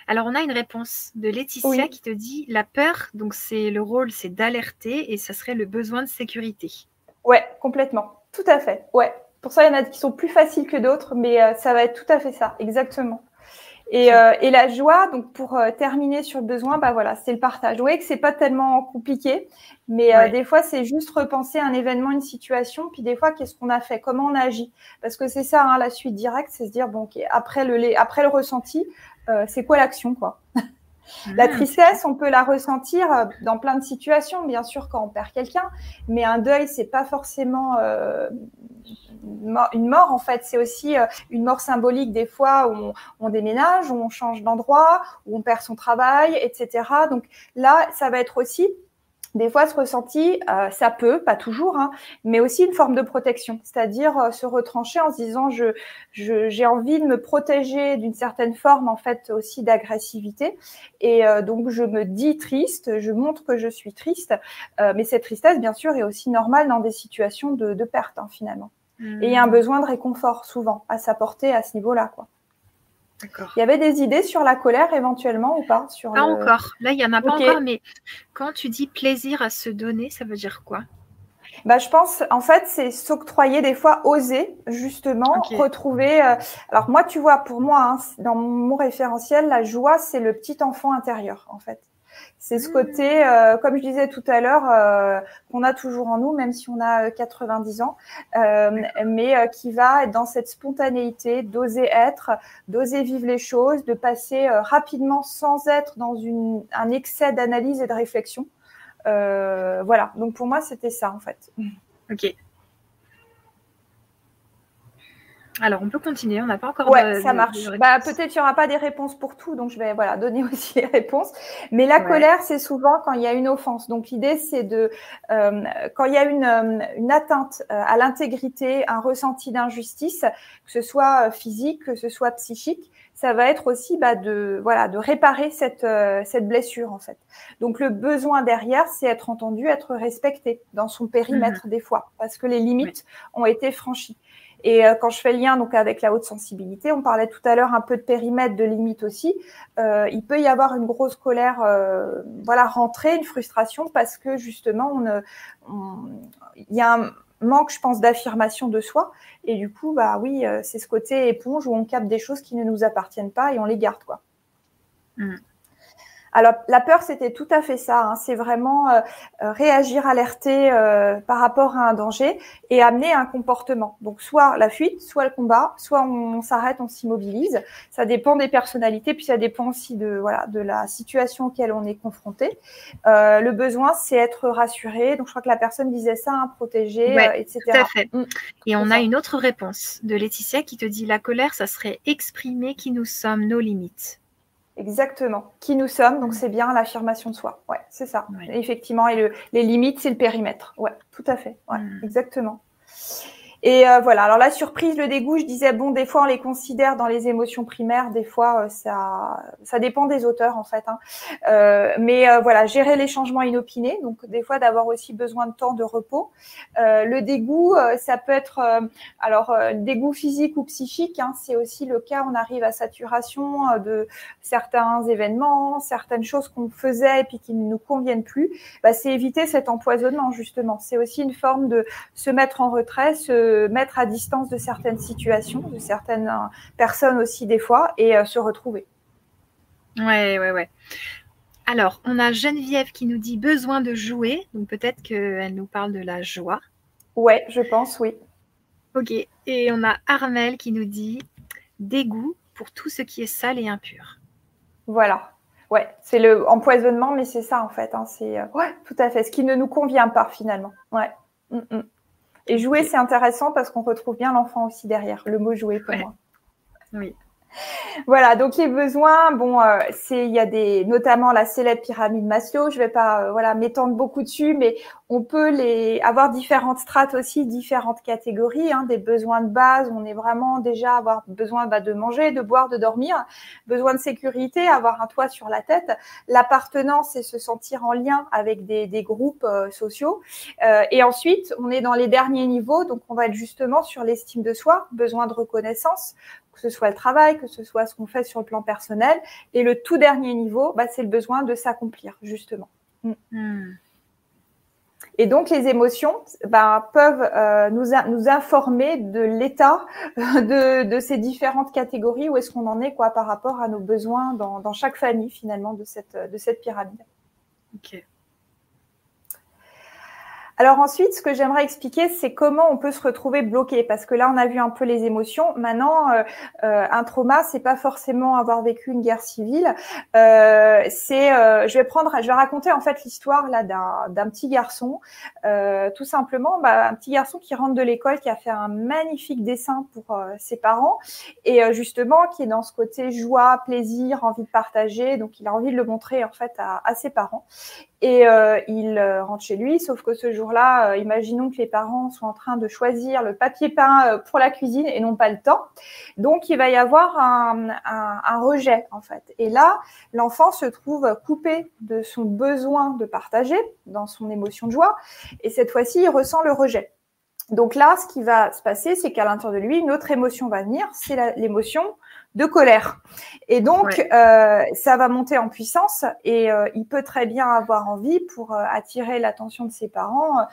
Alors on a une réponse de Laetitia qui te dit la peur, donc c'est le rôle, c'est d'alerter et ça serait le besoin de sécurité. Ouais, complètement. Tout à fait. Ouais, pour ça, il y en a qui sont plus faciles que d'autres, mais euh, ça va être tout à fait ça, exactement. Et, euh, et la joie, donc pour euh, terminer sur le besoin, bah voilà, c'est le partage. Vous voyez que c'est pas tellement compliqué, mais des fois c'est juste repenser un événement, une situation, puis des fois qu'est-ce qu'on a fait, comment on a agi, parce que c'est ça hein, la suite directe, c'est se dire bon, après le après le ressenti, c'est quoi l'action quoi? La ah, tristesse, on peut la ressentir euh, dans plein de situations, bien sûr, quand on perd quelqu'un, mais un deuil, c'est pas forcément euh, une mort, en fait, c'est aussi euh, une mort symbolique des fois où on, on déménage, où on change d'endroit, où on perd son travail, etc. Donc là, ça va être aussi des fois, ce ressenti, euh, ça peut, pas toujours, hein, mais aussi une forme de protection, c'est-à-dire euh, se retrancher en se disant je, j'ai envie de me protéger d'une certaine forme en fait aussi d'agressivité, et euh, donc je me dis triste, je montre que je suis triste, mais cette tristesse, bien sûr, est aussi normale dans des situations de, de perte hein, finalement. Et il y a un mmh. besoin de réconfort souvent à s'apporter à ce niveau-là, quoi. Il y avait des idées sur la colère éventuellement ou pas sur Pas encore. Là, il n'y en a pas encore, mais quand tu dis plaisir à se donner, ça veut dire quoi? Bah, je pense, en fait, c'est s'octroyer des fois, oser, justement, retrouver. Euh, alors, moi, tu vois, pour moi, hein, dans mon référentiel, la joie, c'est le petit enfant intérieur, en fait. C'est ce côté, euh, comme je disais tout à l'heure, euh, qu'on a toujours en nous, même si on a 90 ans, mais qui va être dans cette spontanéité, d'oser être, d'oser vivre les choses, de passer rapidement sans être dans une, un excès d'analyse et de réflexion. Euh, voilà, donc pour moi, c'était ça en fait. Ok. Alors, on peut continuer, on n'a pas encore. Ouais, ça marche. bah, peut-être qu'il n'y aura pas des réponses pour tout, donc je vais voilà donner (laughs) aussi les réponses. Mais la colère, c'est souvent quand il y a une offense. Donc l'idée, c'est de euh, quand il y a une, euh, une atteinte à l'intégrité, un ressenti d'injustice, que ce soit physique, que ce soit psychique, ça va être aussi bah, de voilà de réparer cette euh, cette blessure en fait. Donc le besoin derrière, c'est être entendu, être respecté dans son périmètre mhm. des fois, parce que les limites ont été franchies. Et euh, quand je fais le lien donc avec la haute sensibilité, on parlait tout à l'heure un peu de périmètre, de limite aussi. Euh, il peut y avoir une grosse colère, voilà, rentrée, une frustration parce que justement, il y a un, manque, je pense, d'affirmation de soi. Et du coup, bah oui, euh, c'est ce côté éponge où on capte des choses qui ne nous appartiennent pas et on les garde, quoi. Mm. Alors la peur, c'était tout à fait ça. Hein. C'est vraiment euh, euh, réagir, alerter euh, par rapport à un danger et amener un comportement. Donc soit la fuite, soit le combat, soit on, s'arrête, on s'immobilise. Ça dépend des personnalités, puis ça dépend aussi de voilà de la situation auquel on est confronté. le besoin, c'est être rassuré. Donc je crois que la personne disait ça, hein, protégé, etc. Tout à fait. Mm. Et on a une autre réponse de Laetitia qui te dit la colère, ça serait exprimer qui nous sommes, nos limites. Exactement. Qui nous sommes, donc c'est bien l'affirmation de soi. Ouais, c'est ça. Effectivement. Et le, les limites, c'est le périmètre. Ouais, tout à fait. Ouais, mm. exactement. Et euh, voilà. Alors la surprise, le dégoût, je disais bon, des fois on les considère dans les émotions primaires, des fois euh, ça, ça dépend des auteurs en fait. Hein. Euh, mais euh, voilà, gérer les changements inopinés, donc des fois d'avoir aussi besoin de temps de repos. le dégoût, ça peut être alors dégoût physique ou psychique. Hein, c'est aussi le cas. On arrive à saturation de certains événements, certaines choses qu'on faisait et puis qui ne nous conviennent plus. Bah, c'est éviter cet empoisonnement justement. C'est aussi une forme de se mettre en retrait, mettre à distance de certaines situations, de certaines euh, personnes aussi des fois, et euh, se retrouver. Ouais, ouais, ouais. Alors, on a Geneviève qui nous dit besoin de jouer, donc peut-être qu'elle nous parle de la joie. Ouais, je pense, oui. Ok, et on a Armel qui nous dit dégoût pour tout ce qui est sale et impur. Voilà, ouais, c'est le empoisonnement, mais c'est ça en fait. Hein, c'est euh, ouais, tout à fait, ce qui ne nous convient pas finalement. Ouais. Mm, mm. Et jouer, c'est intéressant parce qu'on retrouve bien l'enfant aussi derrière, le mot jouer pour moi. Oui. Voilà, donc les besoins, bon, euh, c'est il y a des notamment la célèbre pyramide Maslow. Je vais pas euh, voilà m'étendre beaucoup dessus, mais on peut les avoir différentes strates aussi, différentes catégories, hein, des besoins de base. On est vraiment déjà avoir besoin bah, de manger, de boire, de dormir, besoin de sécurité, avoir un toit sur la tête. L'appartenance, c'est se sentir en lien avec des, des groupes euh, sociaux. et ensuite, on est dans les derniers niveaux, donc on va être justement sur l'estime de soi, besoin de reconnaissance, que ce soit le travail, que ce soit ce qu'on fait sur le plan personnel. Et le tout dernier niveau, bah, c'est le besoin de s'accomplir, justement. Mm. Hmm. Et donc, les émotions bah, peuvent euh, nous, nous informer de l'état de, de, ces différentes catégories, où est-ce qu'on en est quoi, par rapport à nos besoins dans, dans chaque famille, finalement, de cette, de cette pyramide. Ok. Alors ensuite, ce que j'aimerais expliquer, c'est comment on peut se retrouver bloqué, parce que là, on a vu un peu les émotions. Maintenant, euh, euh, un trauma, c'est pas forcément avoir vécu une guerre civile. Euh, c'est, euh, je vais prendre, je vais raconter en fait l'histoire là d'un petit garçon, euh, tout simplement, bah, un petit garçon qui rentre de l'école, qui a fait un magnifique dessin pour ses parents, et justement qui est dans ce côté joie, plaisir, envie de partager. Donc, il a envie de le montrer en fait à, à ses parents. Et euh, il euh, rentre chez lui, sauf que ce jour-là, euh, imaginons que les parents sont en train de choisir le papier peint pour la cuisine et n'ont pas le temps. Donc, il va y avoir un, un, un rejet, en fait. Et là, l'enfant se trouve coupé de son besoin de partager dans son émotion de joie. Et cette fois-ci, il ressent le rejet. Donc là, ce qui va se passer, c'est qu'à l'intérieur de lui, une autre émotion va venir, c'est l'émotion de colère. Et donc, euh, ça va monter en puissance et euh, il peut très bien avoir envie pour euh, attirer l'attention de ses parents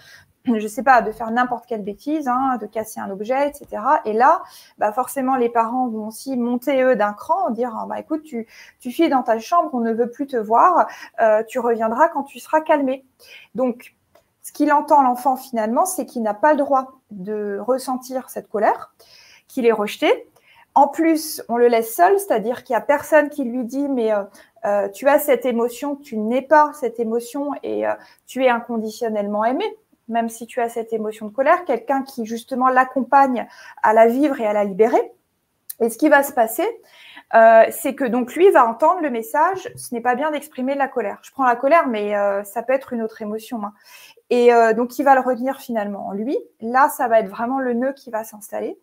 je ne sais pas, de faire n'importe quelle bêtise, hein, de casser un objet, etc. Et là, bah forcément, les parents vont aussi monter eux d'un cran, dire ah, bah écoute, tu tu files dans ta chambre, on ne veut plus te voir, euh, tu reviendras quand tu seras calmé. Donc, ce qu'il entend l'enfant finalement, c'est qu'il n'a pas le droit de ressentir cette colère, qu'il est rejeté. En plus, on le laisse seul, c'est-à-dire qu'il y a personne qui lui dit mais euh, euh, tu as cette émotion, tu n'es pas cette émotion et tu es inconditionnellement aimé même si tu as cette émotion de colère, quelqu'un qui justement l'accompagne à la vivre et à la libérer. Et ce qui va se passer, euh, c'est que donc lui va entendre le message, ce n'est pas bien d'exprimer de la colère. Je prends la colère, mais euh, ça peut être une autre émotion. Hein. Et euh, donc il va le retenir finalement en lui. Là, ça va être vraiment le nœud qui va s'installer.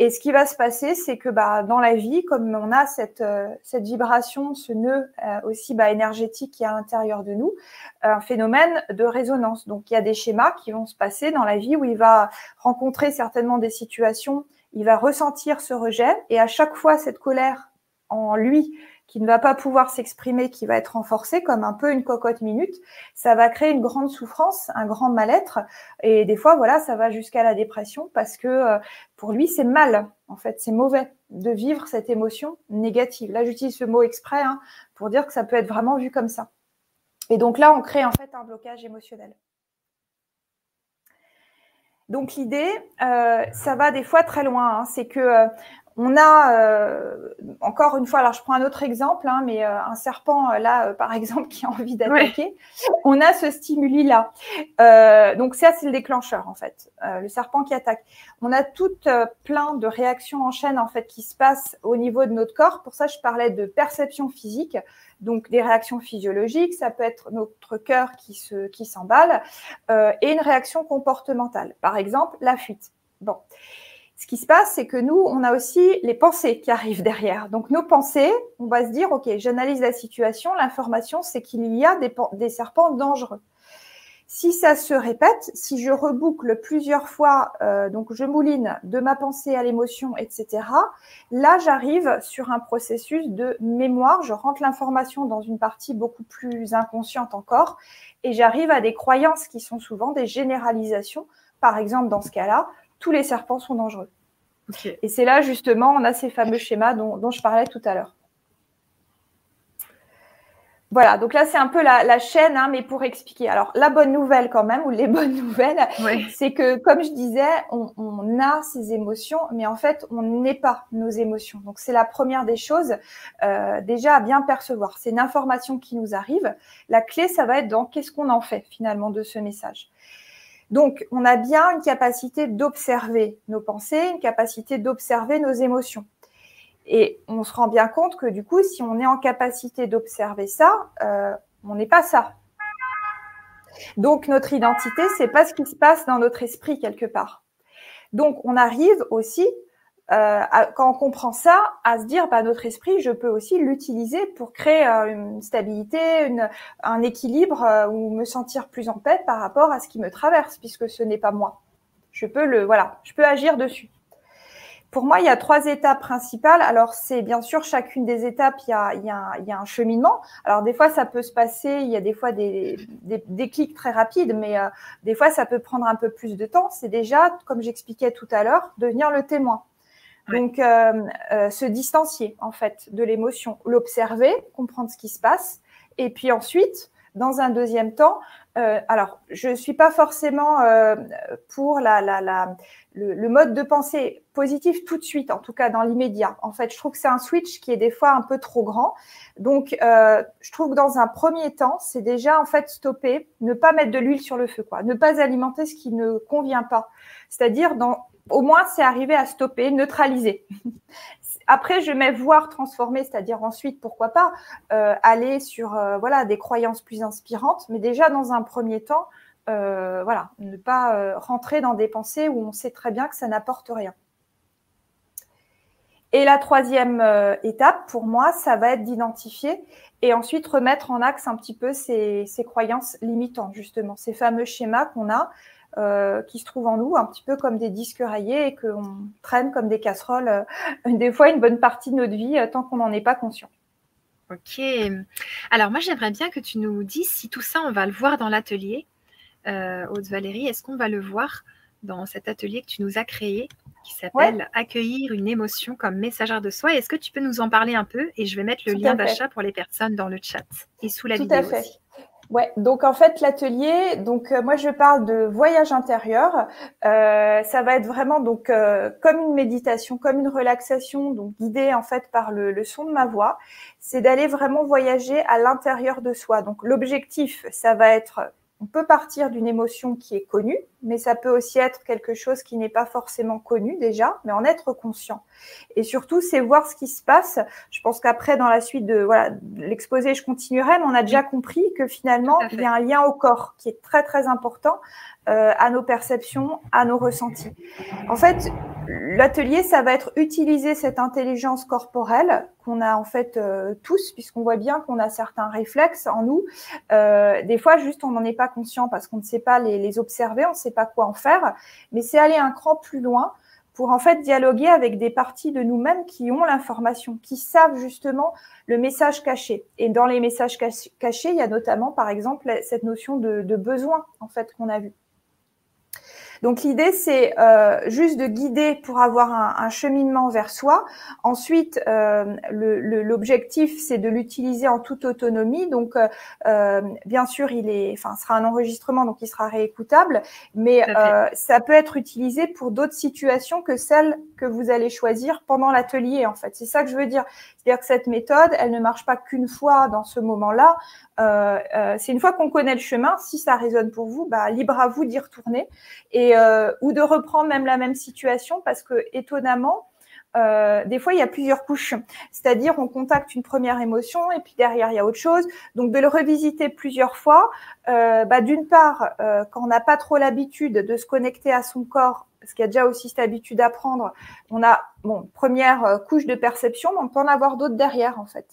Et ce qui va se passer, c'est que bah, dans la vie, comme on a cette, euh, cette vibration, ce nœud euh, aussi bah, énergétique qui est à l'intérieur de nous, un phénomène de résonance. Donc il y a des schémas qui vont se passer dans la vie où il va rencontrer certainement des situations, il va ressentir ce rejet, et à chaque fois cette colère en lui qui ne va pas pouvoir s'exprimer, qui va être renforcé comme un peu une cocotte minute, ça va créer une grande souffrance, un grand mal-être. Et des fois, voilà, ça va jusqu'à la dépression parce que euh, pour lui, c'est mal. En fait, c'est mauvais de vivre cette émotion négative. Là, j'utilise ce mot exprès hein, pour dire que ça peut être vraiment vu comme ça. Et donc là, on crée en fait un blocage émotionnel. Donc l'idée, euh, ça va des fois très loin. Hein. c'est que euh, on a euh, encore une fois, alors je prends un autre exemple, hein, mais euh, un serpent euh, là, par (laughs) exemple, qui a envie d'attaquer, on a ce stimuli là. donc ça, c'est le déclencheur en fait, le serpent qui attaque. On a tout plein de réactions en chaîne en fait qui se passent au niveau de notre corps. Pour ça, je parlais de perception physique, donc des réactions physiologiques. Ça peut être notre cœur qui se qui s'emballe et une réaction comportementale. Par exemple, la fuite. Bon ce qui se passe, c'est que nous, on a aussi les pensées qui arrivent (laughs) derrière. Donc nos pensées, on va se dire, OK, j'analyse la situation, l'information, c'est qu'il y a des, serpents dangereux. Si ça se répète, si je reboucle plusieurs fois, euh, donc je mouline de ma pensée à l'émotion, etc., là, j'arrive sur un processus de mémoire, je rentre l'information dans une partie beaucoup plus inconsciente encore, et j'arrive à des croyances qui sont souvent des généralisations. Par exemple, dans ce cas-là, tous les serpents sont dangereux. Et c'est là justement, on a ces fameux schémas dont, je parlais tout à l'heure. Voilà, donc là c'est un peu la, chaîne, hein, mais pour expliquer. Alors la bonne nouvelle quand même, ou les (laughs) bonnes nouvelles, c'est que comme je disais, on, a ces émotions, mais en fait on n'est pas nos émotions. Donc c'est la première des choses euh, déjà à bien percevoir. C'est une information qui nous arrive. La clé, ça va être dans qu'est-ce qu'on en fait finalement de ce message. Donc, on a bien une capacité d'observer nos pensées, une capacité d'observer nos émotions. Et on se rend bien compte que du coup, si on est en capacité d'observer ça, euh, on n'est pas ça. Donc, notre identité, c'est pas ce qui se passe dans notre esprit quelque part. Donc, on arrive aussi euh, quand on comprend ça, à se dire, bah, notre esprit, je peux aussi l'utiliser pour créer euh, une stabilité, une, un équilibre euh, ou me sentir plus en paix par rapport à ce qui me traverse, puisque ce n'est pas moi. Je peux le, voilà, je peux agir dessus. Pour moi, il y a trois étapes principales. Alors, c'est bien sûr chacune des étapes, il y, a, il, y a, il y a un cheminement. Alors, des fois, ça peut se passer, il y a des fois des, des, des clics très rapides, mais des fois, ça peut prendre un peu plus de temps. C'est déjà, comme j'expliquais tout à l'heure, devenir le témoin. Donc, euh, euh, se distancier en fait de l'émotion, l'observer, comprendre ce qui se passe, et puis ensuite, dans un deuxième temps, euh, alors je suis pas forcément euh, pour la, la, la le, le, mode de pensée positif tout de suite, en tout cas dans l'immédiat. En fait, je trouve que c'est un switch qui est des fois un peu trop grand. Donc, euh, je trouve que dans un premier temps, c'est déjà en fait stopper, ne pas mettre de l'huile sur le feu, quoi, ne pas alimenter ce qui ne convient pas. C'est-à-dire dans au moins, c'est arriver à stopper, neutraliser. (laughs) Après, je mets voir transformer, c'est-à-dire ensuite, pourquoi pas, euh, aller sur euh, voilà des croyances plus inspirantes, mais déjà dans un premier temps, euh, voilà, ne pas rentrer dans des pensées où on sait très bien que ça n'apporte rien. Et la troisième étape, pour moi, ça va être d'identifier et ensuite remettre en axe un petit peu ces croyances limitantes, justement, ces fameux schémas qu'on a euh, qui se trouvent en nous, un petit peu comme des disques rayés et qu'on traîne comme des casseroles, euh, (laughs) des fois une bonne partie de notre vie, euh, tant qu'on n'en est pas conscient. Ok. Alors moi, j'aimerais bien que tu nous dises si tout ça, on va le voir dans l'atelier. euh, Haute-Valérie, est-ce qu'on va le voir dans cet atelier que tu nous as créé qui s'appelle Accueillir une émotion comme messagère de soi? Est-ce que tu peux nous en parler un peu? Et je vais mettre le lien d'achat pour les personnes dans le chat et sous la vidéo. À fait. Ouais, donc en fait l'atelier, donc euh, moi je parle de voyage intérieur. Euh, ça va être vraiment donc euh, comme une méditation, comme une relaxation, donc guidée en fait par le, le son de ma voix. C'est d'aller vraiment voyager à l'intérieur de soi. Donc l'objectif, ça va être on peut partir d'une émotion qui est connue, mais ça peut aussi être quelque chose qui n'est pas forcément connu déjà, mais en être conscient. Et surtout, c'est voir ce qui se passe. Je pense qu'après, dans la suite de voilà l'exposé, je continuerai, mais on a déjà compris que finalement, il y a un lien au corps qui est très très important euh, à nos perceptions, à nos ressentis. En fait, l'atelier, ça va être utiliser cette intelligence corporelle qu'on a en fait euh, tous, puisqu'on voit bien qu'on a certains réflexes en nous. Euh, des fois, juste, on n'en est pas conscient parce qu'on ne sait pas les, les observer, on ne sait pas quoi en faire. Mais c'est aller un cran plus loin pour en fait dialoguer avec des parties de nous-mêmes qui ont l'information, qui savent justement le message caché. Et dans les messages cachés, il y a notamment, par exemple, cette notion de, de besoin en fait qu'on a vu. Donc l'idée, c'est euh, juste de guider pour avoir un, cheminement vers soi. Ensuite, euh, l'objectif, c'est de l'utiliser en toute autonomie. Donc, euh, bien sûr, il est, enfin, sera un enregistrement, donc il sera réécoutable, mais ça peut être utilisé pour d'autres situations que celles que vous allez choisir pendant l'atelier. En fait, c'est ça que je veux dire. C'est-à-dire que cette méthode, elle ne marche pas qu'une fois dans ce moment-là. Euh, euh, c'est une fois qu'on connaît le chemin, si ça résonne pour vous, bah, libre à vous d'y retourner et euh, ou de reprendre même la même situation parce que étonnamment, euh, des fois, il y a plusieurs couches. C'est-à-dire, on contacte une première émotion et puis derrière, il y a autre chose. Donc, de le revisiter plusieurs fois, euh, bah, d'une part, quand on n'a pas trop l'habitude de se connecter à son corps, parce qu'il y a déjà aussi cette habitude à prendre, on a, bon, première couche de perception, mais on peut en avoir d'autres derrière, en fait.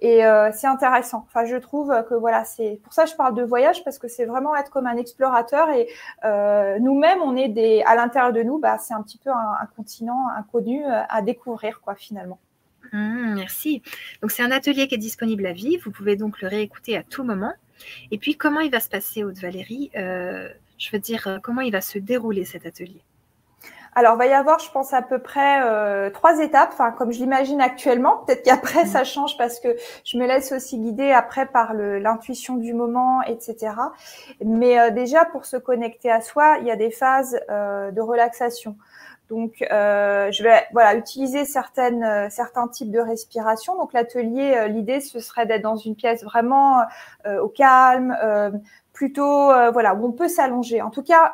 Et euh, c'est intéressant. Enfin, je trouve que voilà, c'est pour ça que je parle de voyage parce que c'est vraiment être comme un explorateur et euh, nous-mêmes, on est des à l'intérieur de nous, bah, c'est un petit peu un, continent inconnu euh, à découvrir quoi finalement. Mmh, merci. Donc c'est un atelier qui est disponible à vie. Vous pouvez donc le réécouter à tout moment. Et puis comment il va se passer, Haute Valérie Je veux dire, comment il va se dérouler cet atelier? Alors, il va y avoir, je pense, à peu près euh, trois étapes, enfin, comme je l'imagine actuellement. Peut-être qu'après, ça change parce que je me laisse aussi guider après par l'intuition du moment, etc. Mais euh, déjà, pour se connecter à soi, il y a des phases euh, de relaxation. Donc, je vais voilà utiliser certaines certains types de respiration. Donc, l'atelier, l'idée ce serait d'être dans une pièce vraiment au calme, plutôt voilà où on peut s'allonger. En tout cas,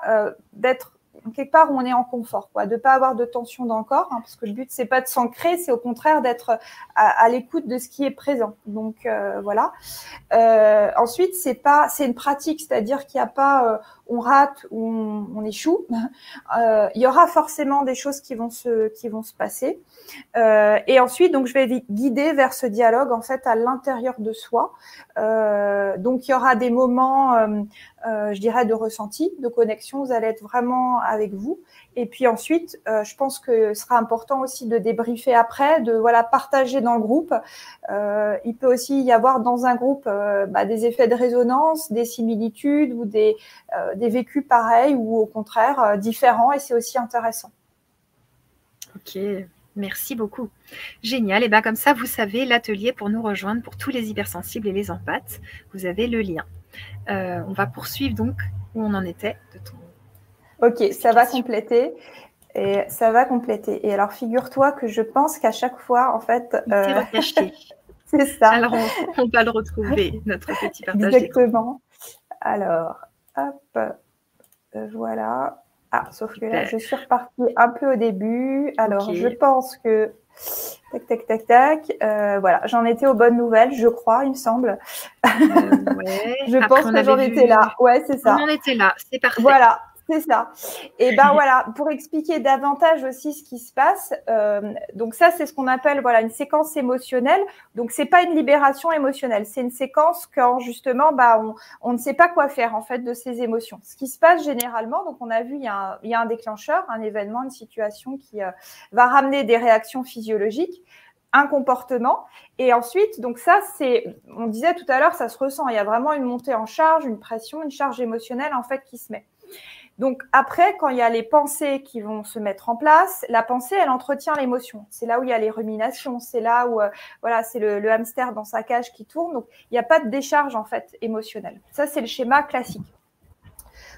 d'être quelque part on est en confort, quoi, de pas avoir de tension dans le corps, hein, parce que le but c'est pas de s'ancrer, c'est au contraire d'être à, l'écoute de ce qui est présent. Donc euh, voilà. Euh, ensuite, c'est pas, c'est une pratique, c'est-à-dire qu'il n'y a pas, euh, on rate ou on, échoue. (laughs) Euh, il y aura forcément des choses qui vont se, qui vont se passer. Euh, et ensuite, donc, je vais guider vers ce dialogue en fait à l'intérieur de soi. Euh, donc, il y aura des moments, je dirais, de ressenti, de connexion. Vous allez être vraiment avec vous. Et puis ensuite, euh, je pense que ce sera important aussi de débriefer après, de voilà partager dans le groupe. Euh, il peut aussi y avoir dans un groupe bah, des effets de résonance, des similitudes ou des, des vécus pareils ou au contraire différents. Et c'est aussi intéressant. Ok, Merci beaucoup. Génial. Et bien comme ça, vous savez l'atelier pour nous rejoindre pour tous les hypersensibles et les empathes. Vous avez le lien. Euh, on va poursuivre donc où on en était de ton. Ok, ça va compléter. Et ça va compléter. Et alors, figure-toi que je pense qu'à chaque fois, en fait. Euh... (laughs) C'est ça. Alors, on, va le retrouver, notre petit partage. Exactement. Alors, hop, euh, voilà. Ah, sauf que là, je suis repartie un peu au début. Alors, je pense que. Tac, tac, tac, tac. Euh, voilà, j'en étais aux bonnes nouvelles, je crois, il me semble. Euh, (laughs) je pense que j'en étais là. Ouais, c'est ça. On en était là, c'est parfait. Voilà, c'est ça. Et ben voilà, pour expliquer davantage aussi ce qui se passe. Euh, donc ça, c'est ce qu'on appelle voilà une séquence émotionnelle. Donc c'est pas une libération émotionnelle, c'est une séquence quand justement bah on, on, ne sait pas quoi faire en fait de ces émotions. Ce qui se passe généralement, donc on a vu il y a un, il y a un déclencheur, un événement, une situation qui euh, va ramener des réactions physiologiques. un comportement. Et ensuite, donc ça, c'est, on disait tout à l'heure, ça se ressent. Il y a vraiment une montée en charge, une pression, une charge émotionnelle en fait qui se met. Donc après, quand il y a les pensées qui vont se mettre en place, la pensée, elle entretient l'émotion. C'est là où il y a les ruminations, c'est là où, euh, voilà, c'est le, hamster dans sa cage qui tourne. Donc il n'y a pas de décharge en fait émotionnelle. Ça, c'est le schéma classique.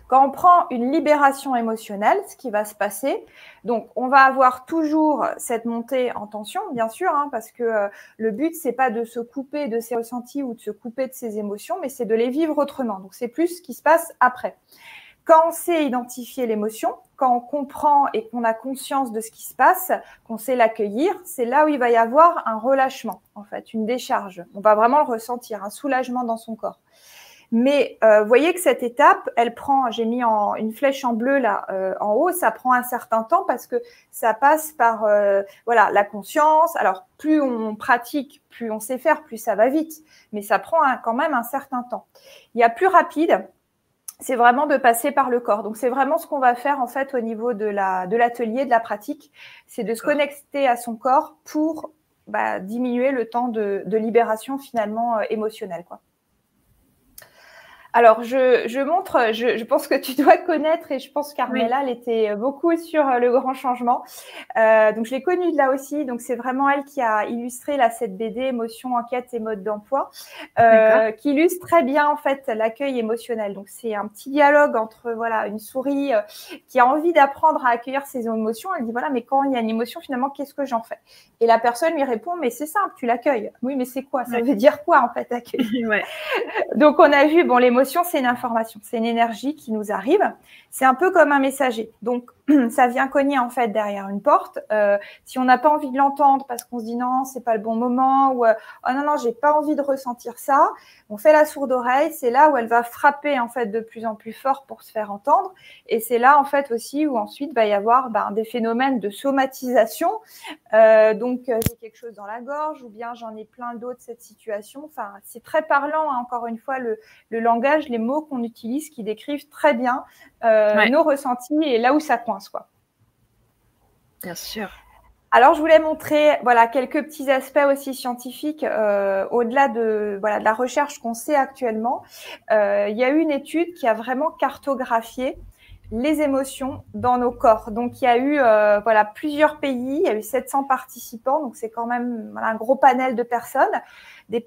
Quand on prend une libération émotionnelle, ce qui va se passer, donc on va avoir toujours cette montée en tension, bien sûr, hein, parce que euh, le but c'est pas de se couper de ses ressentis ou de se couper de ses émotions, mais c'est de les vivre autrement. Donc c'est plus ce qui se passe après. Quand on sait identifier l'émotion, quand on comprend et qu'on a conscience de ce qui se passe, qu'on sait l'accueillir, c'est là où il va y avoir un relâchement, en fait, une décharge. On va vraiment le ressentir, un soulagement dans son corps. Mais euh, voyez que cette étape, elle prend, j'ai mis une flèche en bleu là euh, en haut, ça prend un certain temps parce que ça passe par euh, voilà la conscience. Alors plus on pratique, plus on sait faire, plus ça va vite, mais ça prend quand même un certain temps. Il y a plus rapide, c'est vraiment de passer par le corps. Donc c'est vraiment ce qu'on va faire en fait au niveau de la de l'atelier, de la pratique, c'est de se connecter à son corps pour bah, diminuer le temps de, de libération finalement émotionnelle quoi. Alors, je, montre, je, pense que tu (laughs) dois connaître et je pense qu'Armella, elle était beaucoup sur euh, le grand changement. Euh, donc, je l'ai connue de là aussi. Donc, c'est vraiment elle qui a illustré là, cette BD Émotion, enquête et mode d'emploi, euh, qui illustre très bien en fait l'accueil émotionnel. Donc, c'est un petit dialogue entre voilà une souris qui a envie d'apprendre à accueillir ses émotions. Elle dit voilà, mais quand il y a une émotion, finalement, qu'est-ce que j'en fais? Et la personne lui répond mais c'est simple, tu l'accueilles. Oui, mais c'est quoi? Ça veut dire quoi en fait accueillir? (laughs) Ouais. Donc, on a vu bon l'émotion c'est une information, c'est une énergie qui nous arrive. C'est un peu comme un messager. Donc, (clears throat) ça vient cogner en fait derrière une porte. Euh, si on n'a pas envie de l'entendre parce qu'on se dit non, c'est pas le bon moment ou euh, oh non non, j'ai pas envie de ressentir ça, on fait la sourde oreille. C'est là où elle va frapper en fait de plus en plus fort pour se faire entendre. Et c'est là en fait aussi où ensuite va y avoir ben, des phénomènes de somatisation. Euh, donc j'ai quelque chose dans la gorge ou bien j'en ai plein d'autres cette situation. Enfin, c'est très parlant hein, encore une fois le, le langage, les mots qu'on utilise qui décrivent très bien nos ressentis et là où ça coince. Bien sûr. Alors, je voulais montrer voilà quelques petits aspects aussi scientifiques euh, au-delà de voilà de la recherche qu'on sait actuellement. Euh, il y a eu une étude qui a vraiment cartographié les émotions dans nos corps. Donc, il y a eu euh, voilà plusieurs pays, il y a eu 700 participants, donc c'est quand même un gros panel de personnes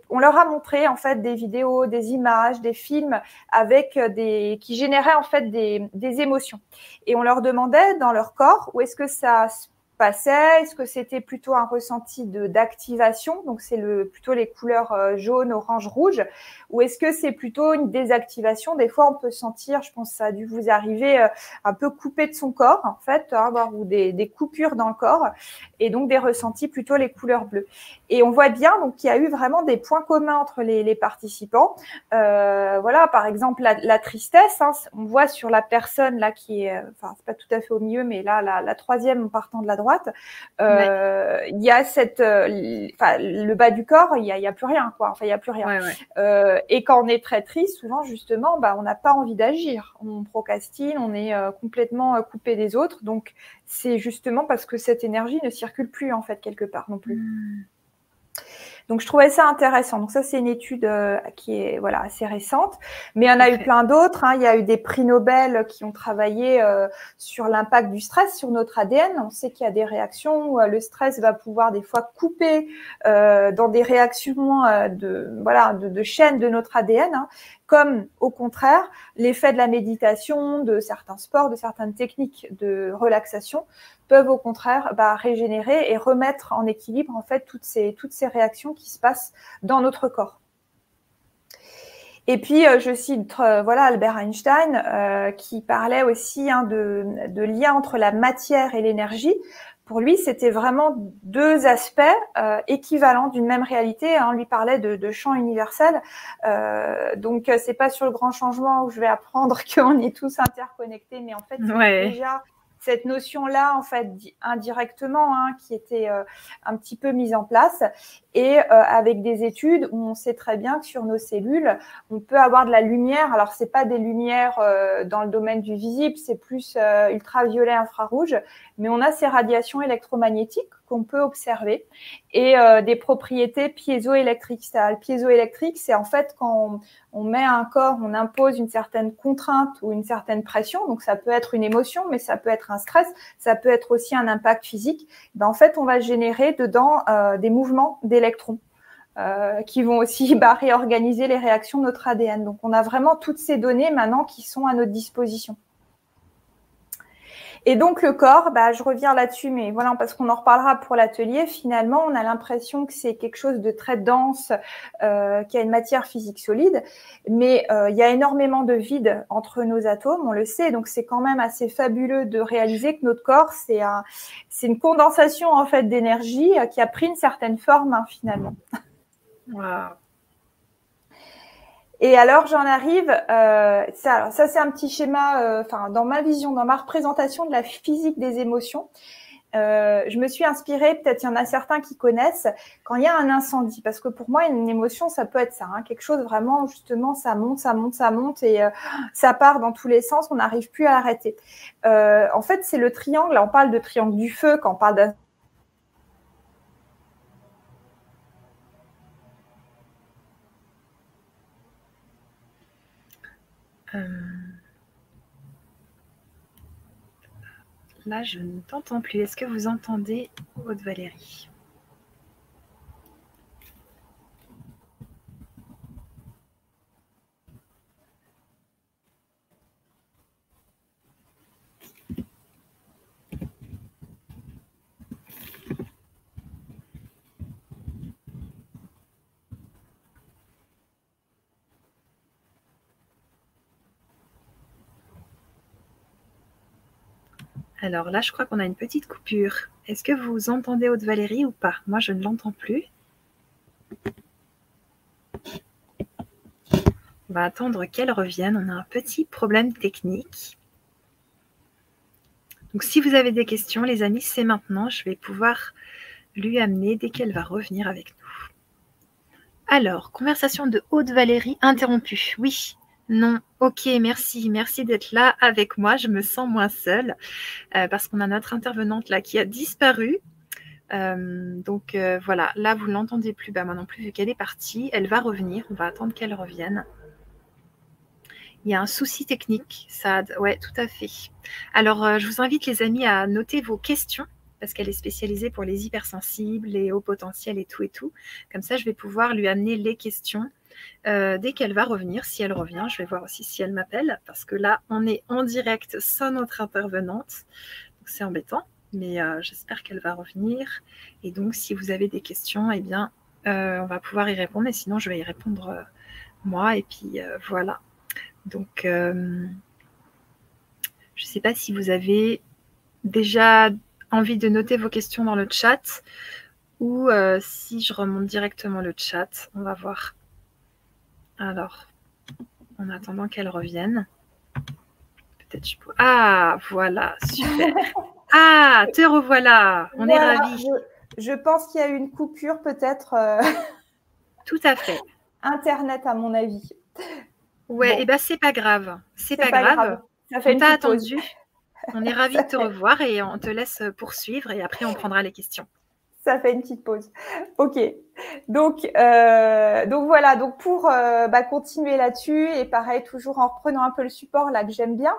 on leur a montré en fait des vidéos, des images, des films avec euh, des qui généraient en fait des, des émotions. Et on leur demandait dans leur corps où est-ce que ça passait? Est-ce que c'était plutôt un ressenti d'activation? Donc c'est le plutôt les couleurs euh, jaune, orange, rouge, ou est-ce que c'est plutôt une désactivation? Des fois, on peut sentir, je pense, que ça a dû vous arriver, euh, un peu coupé de son corps, en fait, avoir hein, ou des, des coupures dans le corps, et donc des ressentis plutôt les couleurs bleues. Et on voit bien donc qu'il y a eu vraiment des points communs entre les, participants. Euh, voilà, par exemple la, tristesse. Hein, on voit sur la personne là qui est, enfin c'est pas tout à fait au milieu, mais là la troisième en partant de la droite euh, il y a cette, euh, le bas du corps, il y a, plus rien, quoi. Enfin, il y a plus rien. Euh, et quand on est très triste, souvent justement, bah, on n'a pas envie d'agir. On procrastine, on est complètement coupé des autres. Donc, c'est justement parce que cette énergie ne circule plus en fait quelque part non plus. Hmm. Donc je trouvais ça intéressant. Donc ça c'est une étude euh, qui est voilà assez récente, mais il y en a eu plein d'autres. Hein. Il y a eu des prix Nobel qui ont travaillé euh, sur l'impact du stress sur notre ADN. On sait qu'il y a des réactions où euh, le stress va pouvoir des fois couper dans des réactions de voilà de, de chaînes de notre ADN. Hein comme au contraire l'effet de la méditation, de certains sports, de certaines techniques de relaxation peuvent au contraire bah, régénérer et remettre en équilibre en fait toutes ces, réactions qui se passent dans notre corps. Et puis, euh, je cite euh, voilà Albert Einstein euh, qui parlait aussi hein, de, de lien entre la matière et l'énergie pour lui, c'était vraiment deux aspects euh, équivalents d'une même réalité. Hein. On lui parlait de, de champ universel. Euh, donc, euh, c'est pas sur le grand changement où je vais apprendre (laughs) qu'on est tous interconnectés, mais en fait, déjà cette notion-là, en fait, indirectement, hein, qui était euh, un petit peu mise en place, et euh, avec des études où on sait très bien que sur nos cellules, on peut avoir de la lumière. Alors, c'est pas des lumières euh, dans le domaine du visible, c'est plus ultraviolet, infrarouge, mais on a ces radiations électromagnétiques qu'on peut observer et euh, des propriétés piézoélectriques. Le piézoélectrique, c'est en fait quand on, met un corps, on impose une certaine contrainte ou une certaine pression. Donc ça peut être une émotion, mais ça peut être un stress, ça peut être aussi un impact physique. Ben, en fait, on va générer dedans euh, des mouvements d'électrons. Euh, qui vont aussi (laughs) bah, réorganiser les réactions de notre ADN. Donc on a vraiment toutes ces données maintenant qui sont à notre disposition. Et donc le corps, bah, je reviens là-dessus, mais voilà, parce qu'on en reparlera pour l'atelier, finalement, on a l'impression que c'est quelque chose de très dense, euh, qui a une matière physique solide, mais euh, il y a énormément de vide entre nos atomes, on le sait, donc c'est quand même assez fabuleux de réaliser que notre corps, c'est un, c'est une condensation en fait d'énergie euh, qui a pris une certaine forme hein, finalement. Wow. Et alors j'en arrive, euh, ça, ça c'est un petit schéma, euh, enfin dans ma vision, dans ma représentation de la physique des émotions. Euh, je me suis inspirée, peut-être il y en a certains qui connaissent, quand il y a un incendie, parce que pour moi une émotion ça peut être ça, hein, quelque chose vraiment justement ça monte, ça monte, ça monte et euh, ça part dans tous les sens, on n'arrive plus à l'arrêter. Euh, en fait c'est le triangle, on parle de triangle du feu quand on parle Euh, là, je ne t'entends plus. Est-ce que vous entendez Haute Valérie Alors là, je crois qu'on a une petite coupure. Est-ce que vous entendez Haute Valérie ou pas? Moi, je ne l'entends plus. On va attendre qu'elle revienne. On a un petit problème technique. Donc si vous avez des questions, les amis, c'est maintenant. Je vais pouvoir lui amener dès qu'elle va revenir avec nous. Alors, conversation de Haute Valérie interrompue. Oui, non, ok, merci, merci d'être là avec moi. Je me sens moins seule euh, parce qu'on a notre intervenante là qui a disparu. Euh, donc euh, voilà, là vous l'entendez plus, bah, moi non plus vu qu'elle est partie. Elle va revenir, on va attendre qu'elle revienne. Il y a un souci technique, Saad. Ouais, tout à fait. Alors, je vous invite les amis à noter vos questions parce qu'elle est spécialisée pour les hypersensibles, les hauts potentiels et tout et tout. Comme ça, je vais pouvoir lui amener les questions euh, dès qu'elle va revenir, si elle revient, je vais voir aussi si elle m'appelle, parce que là, on est en direct sans notre intervenante. C'est embêtant, mais euh, j'espère qu'elle va revenir. Et donc, si vous avez des questions, eh bien, euh, on va pouvoir y répondre. Et sinon, je vais y répondre moi. Et puis voilà. Donc, je ne sais pas si vous avez déjà envie de noter vos questions dans le chat ou si je remonte directement le chat. On va voir. Alors, en attendant qu'elle revienne, peut-être je peux. Ah, voilà, super. (laughs) ah, te revoilà. On est ravis. Je, pense qu'il y a eu une coupure, peut-être. Euh, (laughs) Tout à fait. Internet, à mon avis. Ouais, et eh ben c'est pas grave. C'est pas, grave. Ça fait on t'a attendu. On est ravis de te (laughs) revoir et on te laisse poursuivre et après on prendra les questions. Ça fait une petite pause. Ok. Donc, euh, donc voilà. Donc pour euh, bah, continuer là-dessus et pareil toujours en reprenant un peu le support là que j'aime bien.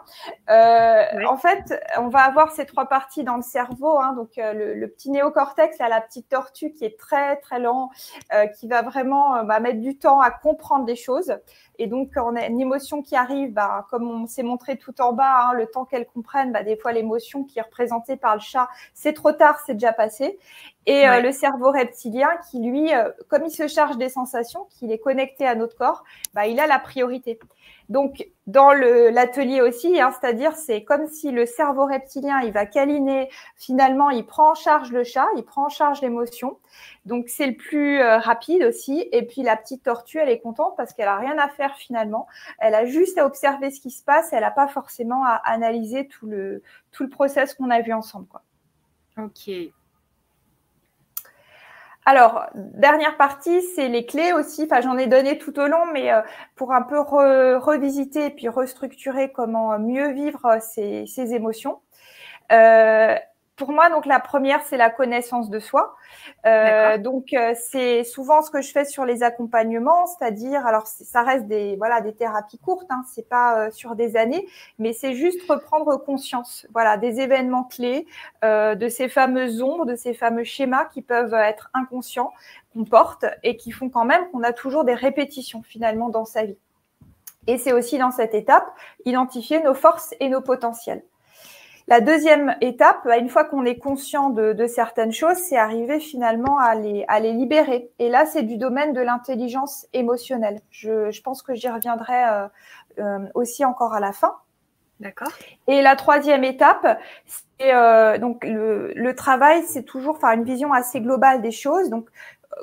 Euh, En fait, on va avoir ces trois parties dans le cerveau. Hein, donc le, le, petit néocortex, là, la petite tortue qui est très très lent, euh, qui va vraiment bah, mettre du temps à comprendre des choses. Et donc, quand on a une émotion qui arrive, bah, comme on s'est montré tout en bas, hein, le temps qu'elle comprenne, bah, des fois l'émotion qui est représentée par le chat, c'est trop tard, c'est déjà passé. Et euh, le cerveau reptilien qui, lui, euh, comme il se charge des sensations, qu'il est connecté à notre corps, bah, il a la priorité. Donc, dans l'atelier aussi, hein, c'est-à-dire c'est comme si le cerveau reptilien, il va câliner, finalement, il prend en charge le chat, il prend en charge l'émotion. Donc, c'est le plus euh, rapide aussi. Et puis, la petite tortue, elle est contente parce qu'elle a rien à faire finalement. Elle a juste à observer ce qui se passe. Elle n'a pas forcément à analyser tout le, process qu'on a vu ensemble. Ok. Alors, dernière partie, c'est les clés aussi. Enfin, j'en ai donné tout au long, mais euh, pour un peu revisiter et puis restructurer comment mieux vivre ces, émotions. Euh, pour moi, donc la première, c'est la connaissance de soi. Euh, donc euh, c'est souvent ce que je fais sur les accompagnements, c'est-à-dire, alors ça reste des voilà des thérapies courtes, hein, c'est pas euh, sur des années, mais c'est juste reprendre conscience, voilà, des événements clés, euh, de ces fameuses ombres, de ces fameux schémas qui peuvent être inconscients qu'on porte et qui font quand même qu'on a toujours des répétitions finalement dans sa vie. Et c'est aussi dans cette étape identifier nos forces et nos potentiels. La deuxième étape, bah, une fois qu'on est conscient de, certaines choses, c'est arriver finalement à les, à les libérer. Et là, c'est du domaine de l'intelligence émotionnelle. Je, pense que j'y reviendrai euh, euh, aussi encore à la fin. D'accord. Et la troisième étape, c'est euh, donc le, le travail, c'est toujours faire une vision assez globale des choses. Donc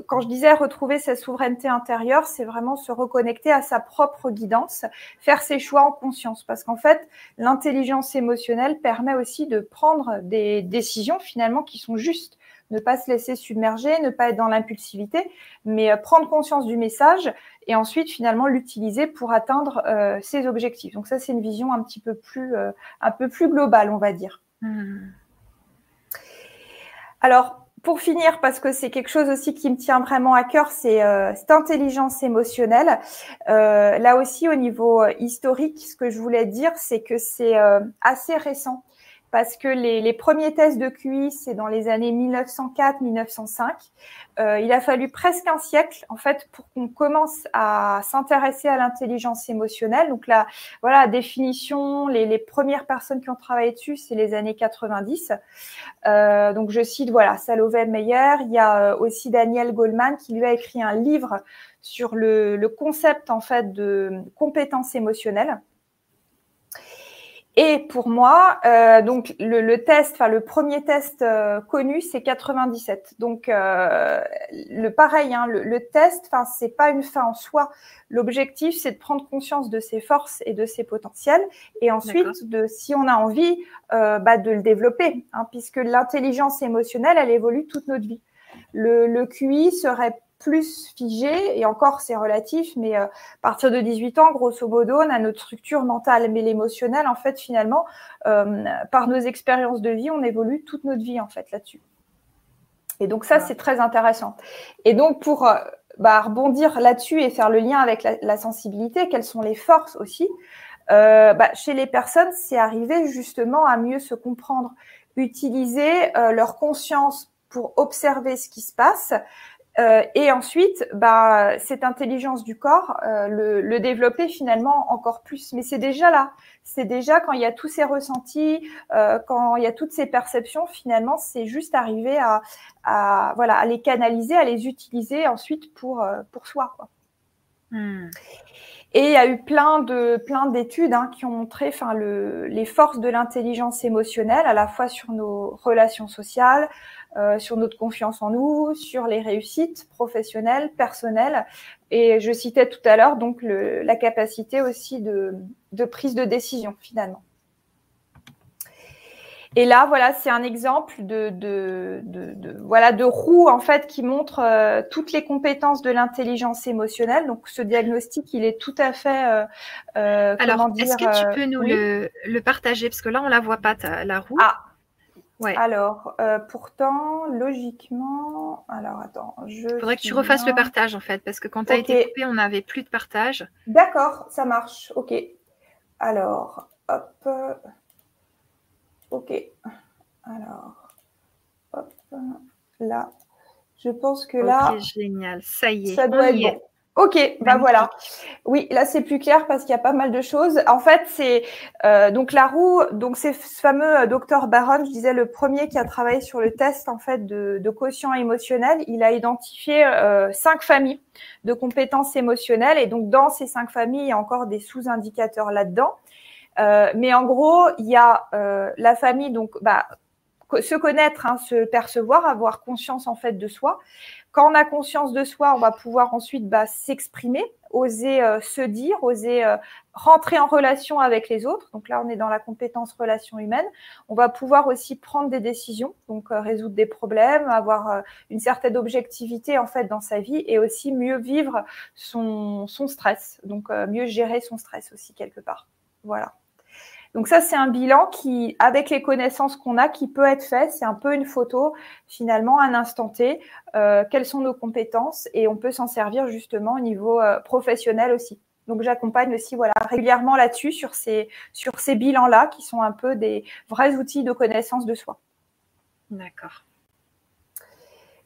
quand je disais retrouver sa souveraineté intérieure, c'est vraiment se reconnecter à sa propre guidance, faire ses choix en conscience. Parce qu'en fait, l'intelligence émotionnelle permet aussi de prendre des décisions finalement qui sont justes. Ne pas se laisser submerger, ne pas être dans l'impulsivité, mais euh, prendre conscience du message et ensuite finalement l'utiliser pour atteindre euh, ses objectifs. Donc ça, c'est une vision un petit peu plus, euh, un peu plus globale, on va dire. Mmh. Alors, pour finir, parce que c'est quelque chose aussi qui me tient vraiment à cœur, c'est euh, cette intelligence émotionnelle. Euh, là aussi, au niveau euh, historique, ce que je voulais dire, c'est que c'est assez récent parce que les, les, premiers tests de QI, c'est dans les années 1904-1905. Euh, il a fallu presque un siècle, en fait, pour qu'on commence à s'intéresser à l'intelligence émotionnelle. Donc la, voilà, définition, les, les, premières personnes qui ont travaillé dessus, c'est les années 90. Euh, donc je cite, voilà, Salovey Meyer. Il y a euh, aussi Daniel Goldman qui lui a écrit un livre sur le, le concept, en fait, de compétences émotionnelles. Et pour moi, euh, donc le, le, test, enfin le premier test euh, connu, c'est 97. Donc euh, le pareil, hein, le, le, test, enfin c'est pas une fin en soi. L'objectif, c'est de prendre conscience de ses forces et de ses potentiels, et ensuite de, si on a envie, euh, bah, de le développer, hein, puisque l'intelligence émotionnelle, elle évolue toute notre vie. Le, le QI serait plus figé, et encore c'est relatif, mais euh, à partir de 18 ans, grosso modo, on a notre structure mentale, mais l'émotionnel, en fait, finalement, euh, par nos expériences de vie, on évolue toute notre vie, en fait, là-dessus. Et donc ça, c'est très intéressant. Et donc pour euh, bah, rebondir là-dessus et faire le lien avec la, sensibilité, quelles sont les forces aussi bah, Chez les personnes, c'est arriver justement à mieux se comprendre, utiliser leur conscience pour observer ce qui se passe, euh, et ensuite, bah, cette intelligence du corps, euh, le, le, développer finalement encore plus. Mais c'est déjà là. C'est déjà quand il y a tous ces ressentis, euh, quand il y a toutes ces perceptions, finalement, c'est juste arriver à, à, voilà, à les canaliser, à les utiliser ensuite pour, euh, pour soi. Quoi. Hmm. Et il y a eu plein de plein d'études hein, qui ont montré, enfin, le, les forces de l'intelligence émotionnelle, à la fois sur nos relations sociales, euh, sur notre confiance en nous, sur les réussites professionnelles, personnelles. Et je citais tout à l'heure donc le, la capacité aussi de, de prise de décision finalement. Et là, voilà, c'est un exemple de, de, de, de, voilà de roue en fait qui montre euh, toutes les compétences de l'intelligence émotionnelle. Donc, ce diagnostic, il est tout à fait. Euh, euh Alors, est-ce que tu peux nous le, le, partager? Parce que là, on la voit pas la roue. Ah, alors, euh, pourtant, logiquement, alors attends, je. Il faudrait que tu refasses le partage en fait, parce que quand tu as été coupé, on n'avait plus de partage. D'accord, ça marche. Ok. Alors, hop. Ok. Alors, hop. Là. Je pense que là. Ok, génial. Ça y est. Ça doit être bon. Ok, bah voilà. Oui, là c'est plus clair parce qu'il y a pas mal de choses. En fait, c'est euh, donc la roue, donc c'est ce fameux euh, docteur Baron, je disais le premier qui a travaillé sur le test en fait de, de quotient émotionnel. Il a identifié euh, cinq familles de compétences émotionnelles et donc dans ces cinq familles, il y a encore des sous-indicateurs là-dedans. Euh, mais en gros, il y a euh, la famille donc bah se connaître, hein, se percevoir, avoir conscience en fait de soi. Quand on a conscience de soi, on va pouvoir ensuite bah, s'exprimer, oser euh, se dire, oser euh, rentrer en relation avec les autres. Donc là, on est dans la compétence relation humaine. On va pouvoir aussi prendre des décisions, donc euh, résoudre des problèmes, avoir une certaine objectivité en fait dans sa vie et aussi mieux vivre son, son stress, donc mieux gérer son stress aussi quelque part. Voilà. Donc ça, c'est un bilan qui, avec les connaissances qu'on a, qui peut être fait. C'est un peu une photo, finalement, un instant T. Euh, quelles sont nos compétences et on peut s'en servir justement au niveau euh, professionnel aussi. Donc j'accompagne aussi voilà régulièrement là-dessus sur ces sur ces bilans-là qui sont un peu des vrais outils de connaissance de soi. D'accord.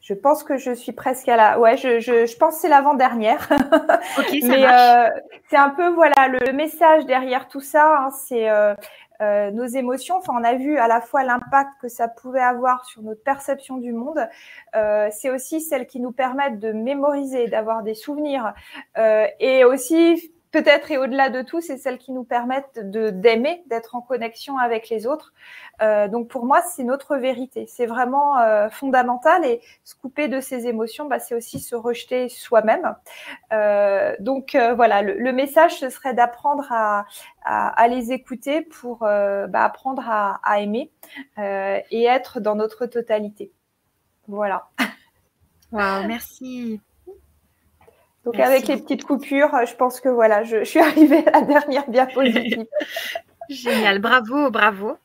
Je pense que je suis presque à la. Ouais, je, je, je pense que c'est l'avant-dernière. (laughs) Ok, ça Mais euh, c'est un peu voilà le, message derrière tout ça. Hein, c'est euh, euh, nos émotions. Enfin, on a vu à la fois l'impact que ça pouvait avoir sur notre perception du monde. Euh, c'est aussi celles qui nous permettent de mémoriser, d'avoir des souvenirs, euh, et aussi peut-être et au-delà de tout, c'est celles qui nous permettent de d'aimer, d'être en connexion avec les autres. Euh, donc pour moi, c'est notre vérité. C'est vraiment euh, fondamental et se couper de ses émotions, bah, c'est aussi se rejeter soi-même. Euh, donc voilà, le, message ce serait d'apprendre à, à, les écouter pour bah, apprendre à, à aimer et être dans notre totalité. Voilà. Wow, merci. Donc avec les petites coupures, je pense que voilà, je, je suis (laughs) arrivée à la dernière diapositive. (laughs) Génial, bravo, bravo.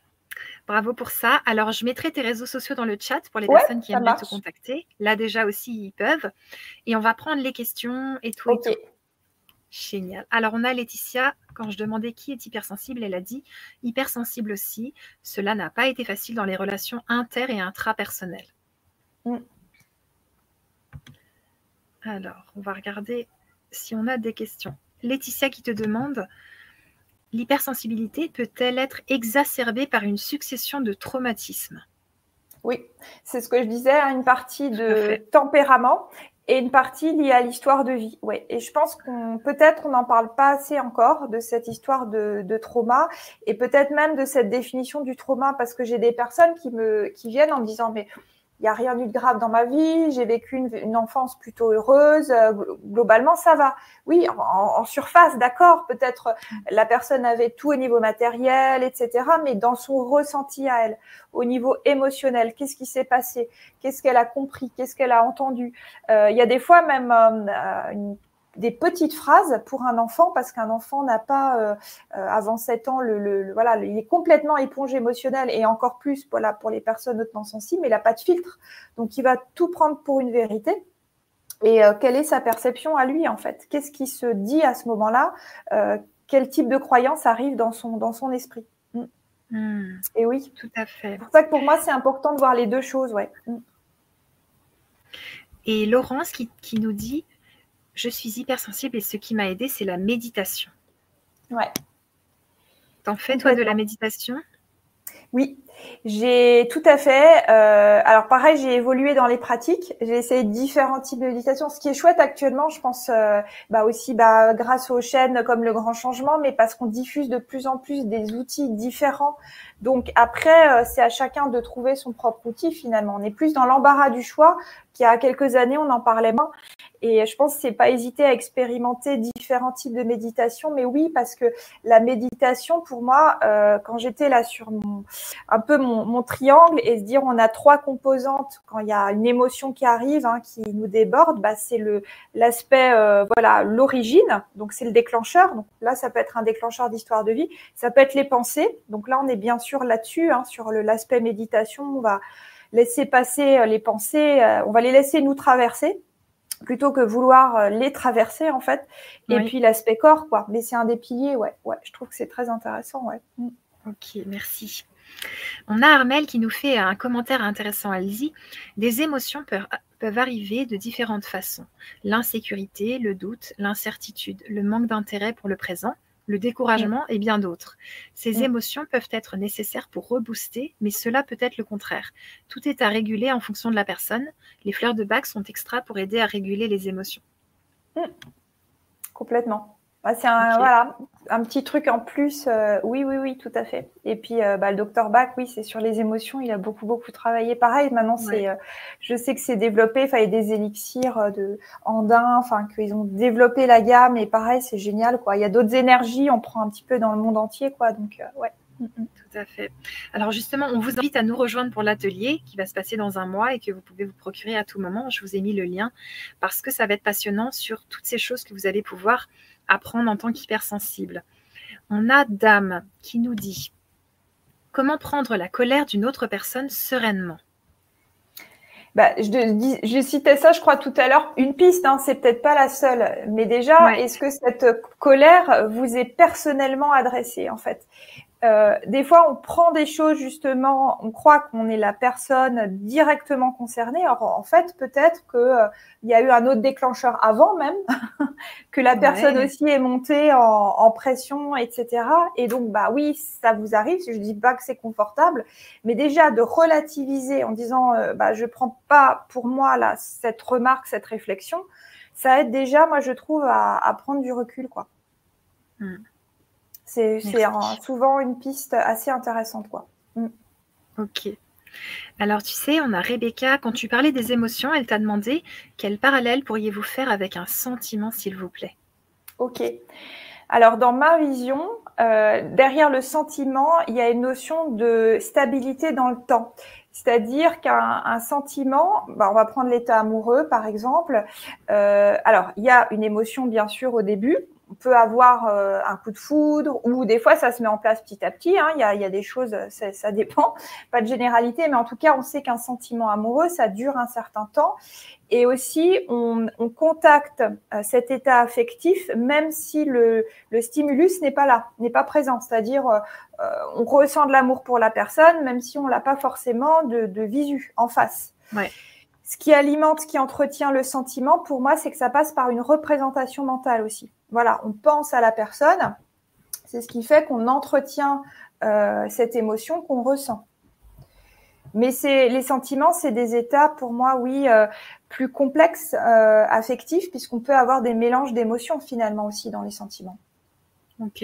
Bravo pour ça. Alors, je mettrai tes réseaux sociaux dans le chat pour les personnes qui aimeraient te contacter. Là, déjà aussi, ils peuvent. Et on va prendre les questions et tout. Et tout. Génial. Alors, on a Laetitia. Quand je demandais qui est hypersensible, elle a dit hypersensible aussi. Cela n'a pas été facile dans les relations inter- et intrapersonnelles. Mm. Alors, on va regarder si on a des questions. Laetitia qui te demande L'hypersensibilité peut-elle être exacerbée par une succession de traumatismes? Oui, c'est ce que je disais, hein, une partie de tempérament et une partie liée à l'histoire de vie. Ouais. Et je pense qu'on peut-être on n'en parle pas assez encore de cette histoire de, de trauma et peut-être même de cette définition du trauma parce que j'ai des personnes qui me qui viennent en me disant mais il n'y a rien eu de grave dans ma vie, j'ai vécu une, une, enfance plutôt heureuse, euh, globalement ça va. Oui, en, en surface, d'accord, peut-être la personne avait tout au niveau matériel, etc., mais dans son ressenti à elle, au niveau émotionnel, qu'est-ce qui s'est passé, qu'est-ce qu'elle a compris, qu'est-ce qu'elle a entendu. Euh, il y a des fois même euh, une des petites phrases pour un enfant parce qu'un enfant n'a pas euh, euh avant 7 ans le, le, voilà il est complètement éponge émotionnelle et encore plus voilà pour les personnes hautement sensibles mais il n'a pas de filtre. Donc il va tout prendre pour une vérité. Et euh, quelle est sa perception à lui en fait? Qu'est-ce qui se dit à ce moment-là? Euh, quel type de croyance arrive dans son dans son esprit? Mm. mmh. et oui. Tout à fait. C'est pour ça que pour moi c'est important de voir les deux choses ouais. Mm. et Laurence qui, qui nous dit je suis hypersensible et ce qui m'a aidé, c'est la méditation. Ouais. T'en fais, toi, de la méditation? Oui, j'ai tout à fait. Euh, alors pareil, j'ai évolué dans les pratiques. J'ai essayé différents types de méditation. Ce qui est chouette actuellement, je pense, euh, bah aussi bah, grâce aux chaînes comme Le Grand Changement, mais parce qu'on diffuse de plus en plus des outils différents. Donc après, euh, c'est à chacun de trouver son propre outil finalement. On est plus dans l'embarras du choix qu'il y a quelques années, on en parlait moins. Et je pense c'est pas hésiter à expérimenter différents types de méditation, mais oui, parce que la méditation, pour moi, euh, quand j'étais là sur mon, un peu mon, mon, triangle et se dire on a trois composantes quand il y a une émotion qui arrive, hein, qui nous déborde, bah, c'est le l'aspect euh, voilà l'origine, donc c'est le déclencheur. Donc là, ça peut être un déclencheur d'histoire de vie. Ça peut être les pensées. Donc là, on est bien sûr là-dessus, hein, sur l'aspect méditation. On va laisser passer euh, les pensées, euh, on va les laisser nous traverser plutôt que vouloir euh, les traverser en fait. Et oui. puis l'aspect corps, quoi. Mais c'est un des piliers, ouais. Ouais, je trouve que c'est très intéressant, ouais. Mm. Ok, merci. On a Armel qui nous fait un commentaire intéressant. Elle dit Des émotions peuvent, peuvent arriver de différentes façons. L'insécurité, le doute, l'incertitude, le manque d'intérêt pour le présent, le découragement et bien d'autres. Ces mmh. émotions peuvent être nécessaires pour rebooster, mais cela peut être le contraire. Tout est à réguler en fonction de la personne. Les fleurs de bac sont extra pour aider à réguler les émotions. Mmh. Complètement. Bah, c'est un, okay. voilà, un petit truc en plus. Euh, oui, oui, oui, tout à fait. Et puis, euh, bah, le docteur Bach, oui, c'est sur les émotions. Il a beaucoup, beaucoup travaillé. Pareil, maintenant, ouais. c'est, euh, je sais que c'est développé. Enfin, il y a des élixirs de andins, enfin, qu'ils ont développé la gamme. Et pareil, c'est génial, quoi. Il y a d'autres énergies. On prend un petit peu dans le monde entier, quoi. Donc, ouais. Tout à fait. Alors justement, on vous invite à nous rejoindre pour l'atelier qui va se passer dans un mois et que vous pouvez vous procurer à tout moment. Je vous ai mis le lien parce que ça va être passionnant sur toutes ces choses que vous allez pouvoir apprendre en tant qu'hypersensible. On a Dame qui nous dit Comment prendre la colère d'une autre personne sereinement? Bah, je, je, citais ça, je crois, tout à l'heure. Une piste, hein, c'est peut-être pas la seule, mais déjà, est-ce que cette colère vous est personnellement adressée, en fait? Euh, des fois, on prend des choses justement, on croit qu'on est la personne directement concernée. Alors, en fait, peut-être que euh, il y a eu un autre déclencheur avant même, (laughs) que la personne aussi est montée en, en, pression, etc. Et donc, bah oui, ça vous arrive. Je dis pas que c'est confortable, mais déjà de relativiser en disant, euh, bah je prends pas pour moi là cette remarque, cette réflexion, ça aide déjà, moi je trouve, à, à prendre du recul, quoi. Hmm. C'est souvent une piste assez intéressante. Quoi. Mm. Ok. Alors, tu sais, on a Rebecca, quand tu parlais des émotions, elle t'a demandé quel parallèle pourriez-vous faire avec un sentiment, s'il vous plaît? Ok. Alors, dans ma vision, euh, derrière le sentiment, il y a une notion de stabilité dans le temps. C'est-à-dire qu'un sentiment, bah, on va prendre l'état amoureux par exemple. Euh, alors, il y a une émotion bien sûr au début, on peut avoir euh, un coup de foudre ou des fois ça se met en place petit à petit. Hein. Il, y a, il, y a, des choses, ça, ça, dépend, (laughs) pas de généralité, mais en tout cas on sait qu'un sentiment amoureux ça dure un certain temps et aussi on, on contacte euh, cet état affectif même si le, le stimulus n'est pas là, n'est pas présent. C'est-à-dire euh, on ressent de l'amour pour la personne même si on l'a pas forcément de, de visu en face. Ouais ce qui alimente, ce qui entretient le sentiment, pour moi, c'est que ça passe par une représentation mentale aussi. Voilà, on pense à la personne. C'est ce qui fait qu'on entretient euh, cette émotion qu'on ressent. Mais c'est les sentiments, c'est des états pour moi, oui, euh, plus complexes, euh, affectifs, puisqu'on peut avoir des mélanges d'émotions finalement aussi dans les sentiments. Ok.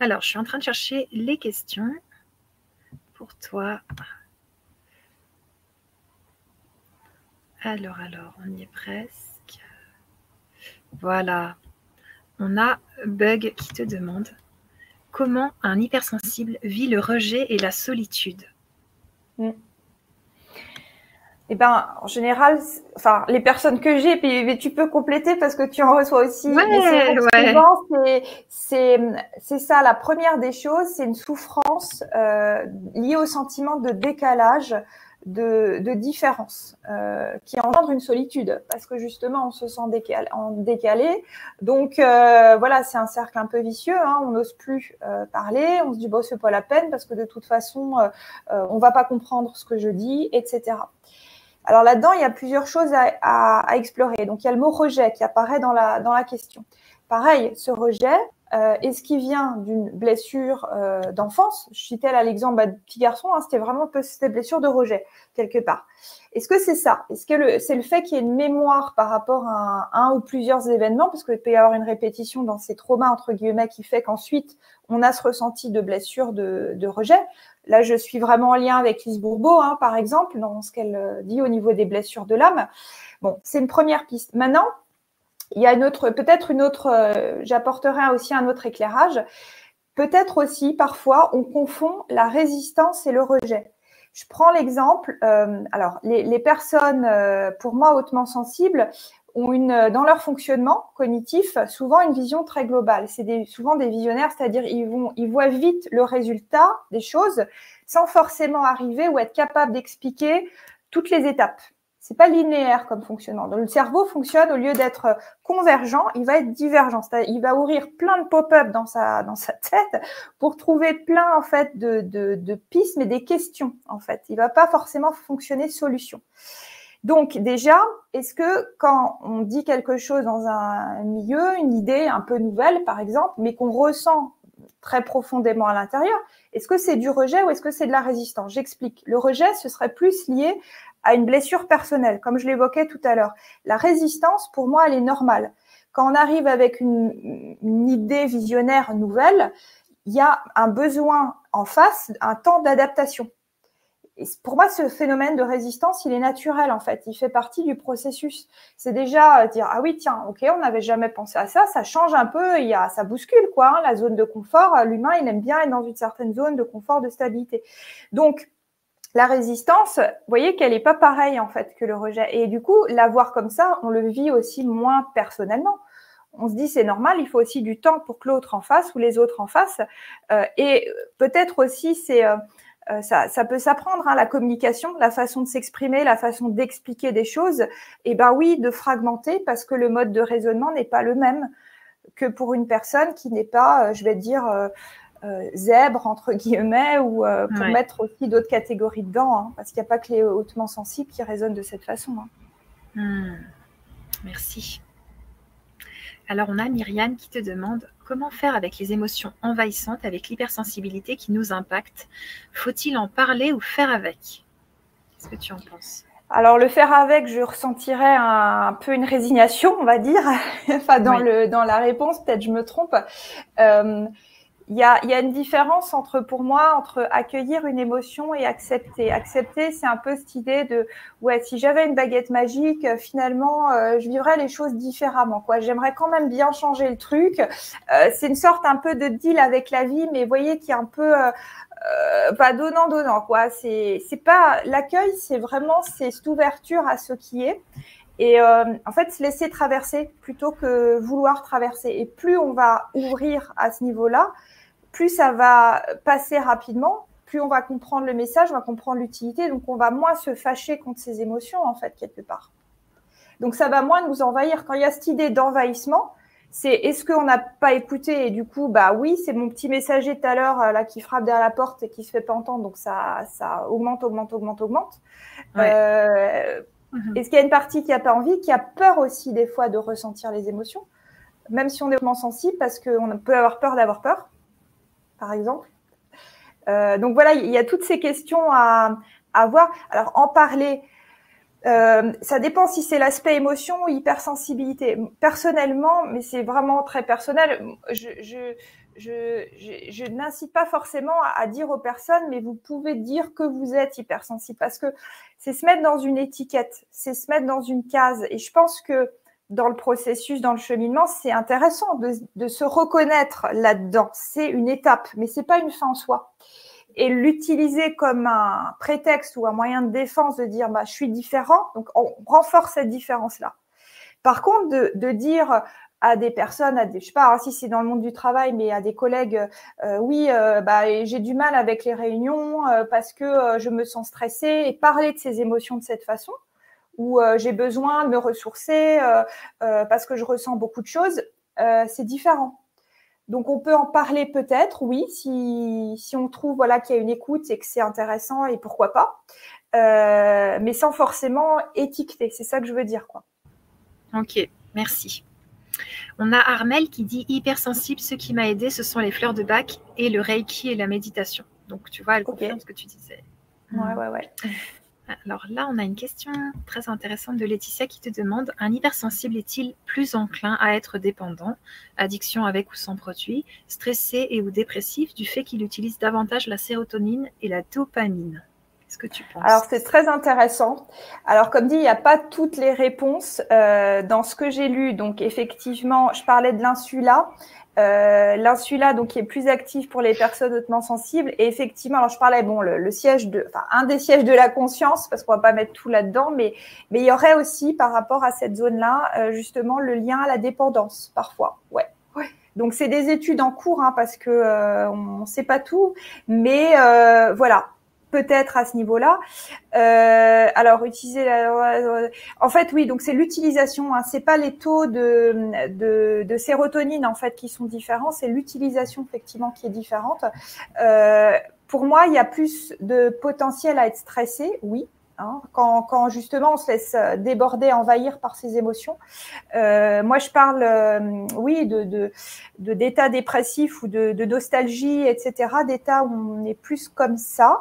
Alors, je suis en train de chercher les questions pour toi. Alors, alors, on y est presque. Voilà. On a Bug qui te demande comment un hypersensible vit le rejet et la solitude? Mm. Eh ben, en général, enfin, les personnes que j'ai, puis tu peux compléter parce que tu en reçois aussi. c'est ça. La première des choses, c'est une souffrance euh, liée au sentiment de décalage de, de différence euh, qui engendre une solitude parce que justement on se sent décalé, en décalé. Donc euh, voilà, c'est un cercle un peu vicieux. Hein, on n'ose plus euh, parler, on se dit bon c'est pas la peine parce que de toute façon euh, euh, on va pas comprendre ce que je dis, etc. Alors là-dedans il y a plusieurs choses à, à, à, explorer. Donc il y a le mot rejet qui apparaît dans la dans la question. Pareil, ce rejet, euh, est-ce qui vient d'une blessure euh, d'enfance? Je citais là l'exemple bah, de petit garçon, hein, c'était vraiment c'était blessure de rejet quelque part. Est-ce que c'est ça? Est-ce que c'est le fait qu'il y ait une mémoire par rapport à un, ou plusieurs événements? Parce qu'il peut y avoir une répétition dans ces traumas entre guillemets qui fait qu'ensuite on a ce ressenti de blessure de, de, rejet. Là, je suis vraiment en lien avec Lise Bourbeau, hein, par exemple, dans ce qu'elle euh, dit au niveau des blessures de l'âme. Bon, c'est une première piste. Maintenant, il y a une autre, peut-être une autre, euh, j'apporterai aussi un autre éclairage. Peut-être aussi, parfois, on confond la résistance et le rejet. Je prends l'exemple, euh, alors les, personnes, euh, pour moi, hautement sensibles, ont dans leur fonctionnement cognitif, souvent une vision très globale. C'est souvent des visionnaires, c'est-à-dire ils ils voient vite le résultat des choses sans forcément arriver ou être capable d'expliquer toutes les étapes c'est pas linéaire comme fonctionnement. Donc, le cerveau fonctionne au lieu d'être convergent, il va être divergent. Il va ouvrir plein de pop-up dans sa (laughs) dans sa tête pour trouver plein en fait de, de, de pistes, mais des questions en fait. Il va pas forcément fonctionner solution. Donc déjà, est-ce que quand on dit quelque chose dans un milieu, une idée un peu nouvelle par exemple, mais qu'on ressent très profondément à l'intérieur, est-ce que c'est du rejet ou est-ce que c'est de la résistance? J'explique. Le rejet, ce serait plus lié à une blessure personnelle, comme je l'évoquais tout à l'heure. La résistance, pour moi, elle est normale. Quand on arrive avec une, idée visionnaire nouvelle, il y a un besoin en face, un temps d'adaptation. Et pour moi, ce phénomène de résistance, il est naturel en fait. Il fait partie du processus. C'est déjà dire ah oui tiens ok on n'avait jamais pensé à ça, ça change un peu, il y a ça bouscule quoi. Hein, la zone de confort, l'humain il aime bien être dans une certaine zone de confort, de stabilité. Donc la résistance, vous voyez qu'elle n'est pas pareille en fait que le rejet. Et du coup, la voir comme ça, on le vit aussi moins personnellement. on se dit c'est normal, il faut aussi du temps pour que l'autre en fasse ou les autres en fassent. Euh, et peut-être aussi c'est euh, euh, ça, ça, peut s'apprendre, hein, la communication, la façon de s'exprimer, la façon d'expliquer des choses. Et ben oui, de fragmenter parce que le mode de raisonnement n'est pas le même que pour une personne qui n'est pas, je vais dire, zèbre entre guillemets ou pour mettre aussi d'autres catégories dedans, hein, parce qu'il n'y a pas que les hautement sensibles qui raisonnent de cette façon. Hein. Hmm. Merci. Alors on a Myriam qui te demande comment faire avec les émotions envahissantes, avec l'hypersensibilité qui nous impacte? Faut-il en parler ou faire avec? Qu'est-ce que tu en penses? Alors le faire avec, je ressentirais un, peu une résignation, on va dire, (laughs) enfin dans le dans la réponse, peut-être je me trompe. Euh, il y a, une différence entre, pour moi, entre accueillir une émotion et accepter. Accepter, c'est un peu cette idée de, ouais, si j'avais une baguette magique, euh, finalement, euh, je vivrais les choses différemment. Quoi, j'aimerais quand même bien changer le truc. Euh, c'est une sorte un peu de deal avec la vie, mais vous voyez qui est un peu pas donnant donnant. Quoi, c'est, c'est pas l'accueil, c'est vraiment c'est cette ouverture à ce qui est. Et en fait, se laisser traverser plutôt que vouloir traverser. Et plus on va ouvrir à ce niveau-là, plus ça va passer rapidement, plus on va comprendre le message, on va comprendre l'utilité, donc on va moins se fâcher contre ses émotions, en fait, quelque part. Donc ça va moins nous envahir. Quand il y a cette idée d'envahissement, c'est est-ce qu'on n'a pas écouté et du coup, bah oui, c'est mon petit messager tout à l'heure euh, là qui frappe derrière la porte et qui se fait pas entendre, donc ça, ça augmente, augmente, augmente, augmente. Euh, mhm. Est-ce qu'il y a une partie qui a pas envie, qui a peur aussi des fois de ressentir les émotions, même si on est vraiment sensible, parce qu'on peut avoir peur d'avoir peur? Par exemple. Euh, donc voilà, il y a toutes ces questions à, à voir. Alors en parler, euh, ça dépend si c'est l'aspect émotion ou hypersensibilité. Personnellement, mais c'est vraiment très personnel, je, je, je, je, n'incite pas forcément à, à, dire aux personnes, mais vous pouvez dire que vous êtes hypersensible parce que c'est se mettre dans une étiquette, c'est se mettre dans une case. Et je pense que dans le processus, dans le cheminement, c'est intéressant de, se reconnaître là-dedans. C'est une étape, mais c'est pas une fin en soi. Et l'utiliser comme un prétexte ou un moyen de défense de dire bah, je suis différent, donc on renforce cette différence-là. Par contre, de, dire à des personnes, à des, sais pas hein, si c'est dans le monde du travail, mais à des collègues, euh, oui, euh, bah, j'ai du mal avec les réunions euh, parce que je me sens stressée et parler de ces émotions de cette façon, où euh, j'ai besoin de me ressourcer euh, euh, parce que je ressens beaucoup de choses, c'est différent. Donc on peut en parler peut-être, oui, si, si on trouve voilà qu'il y a une écoute et que c'est intéressant et pourquoi pas, mais sans forcément étiqueter. C'est ça que je veux dire, quoi. Ok, merci. On a Armel qui dit hypersensible. Ce qui m'a aidé, ce sont les fleurs de bac et le reiki et la méditation. Donc tu vois, elle confirme ce que tu disais. Ouais, ouais, ouais. Alors là, on a une question très intéressante de Laetitia qui te demande un hypersensible est-il plus enclin à être dépendant, addiction avec ou sans produit, stressé et ou dépressif du fait qu'il utilise davantage la sérotonine et la dopamine? Qu'est-ce que tu penses? Alors c'est très intéressant. Alors comme dit, il n'y a pas toutes les réponses euh, dans ce que j'ai lu. Donc effectivement, je parlais de l'insula. Euh, L'insula, donc, qui est plus actif pour les personnes hautement sensibles. Et effectivement, alors je parlais, bon, le, siège de, enfin, un des sièges de la conscience, parce qu'on va pas mettre tout là-dedans, mais, mais il y aurait aussi, par rapport à cette zone-là, euh, justement, le lien à la dépendance, parfois. Ouais. ouais. Donc, c'est des études en cours, hein, parce que euh, on ne sait pas tout, mais euh, voilà, peut-être à ce niveau-là. Euh, alors utiliser, la... en fait, oui, donc c'est l'utilisation. Hein, c'est pas les taux de, de, de, sérotonine en fait qui sont différents, c'est l'utilisation effectivement qui est différente. Euh, pour moi, il y a plus de potentiel à être stressé, oui, Hein, quand, quand, justement on se laisse déborder, envahir par ses émotions. Euh, moi, je parle, euh, oui, de, de, de d'état dépressif ou de, de nostalgie, etc. D'état où on est plus comme ça.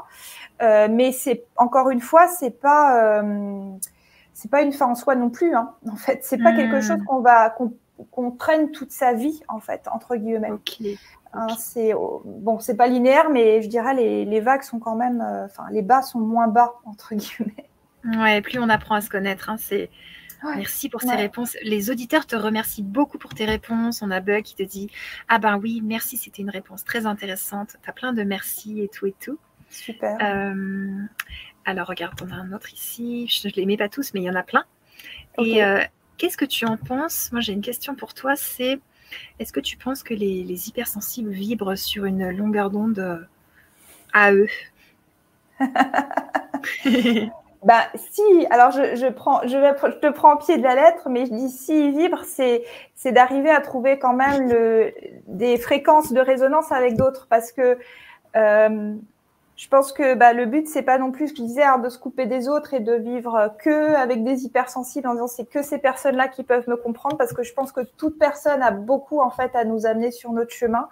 Euh, mais c'est encore une fois, c'est pas, euh, c'est pas une fin en soi non plus. Hein. En fait, c'est pas quelque hmm. chose qu'on va qu'on, traîne toute sa vie, en fait, entre guillemets. Okay. Hein, c'est bon, c'est pas linéaire, mais je dirais les, les vagues sont quand même, euh, enfin les bas sont moins bas entre guillemets. Ouais, plus on apprend à se connaître. Hein, c'est Merci pour ces réponses. Les auditeurs te remercient beaucoup pour tes réponses. On a Bug qui te dit Ah ben oui, merci, c'était une réponse très intéressante. Tu as plein de merci et tout et tout. Super. Euh, alors regarde, on a un autre ici. Je ne les mets pas tous, mais il y en a plein. Et euh, qu'est-ce que tu en penses? Moi, j'ai une question pour toi. C'est est-ce que tu penses que les, hypersensibles vibrent sur une longueur d'onde euh, à eux? (laughs) Bah si, alors je, je prends, je, vais, je te prends au pied de la lettre, mais je dis si vibre, c'est c'est d'arriver à trouver quand même le, des fréquences de résonance avec d'autres, parce que euh, je pense que bah, le but c'est pas non plus je disais hein, de se couper des autres et de vivre que avec des hypersensibles en disant c'est que ces personnes là qui peuvent me comprendre parce que je pense que toute personne a beaucoup en fait à nous amener sur notre chemin.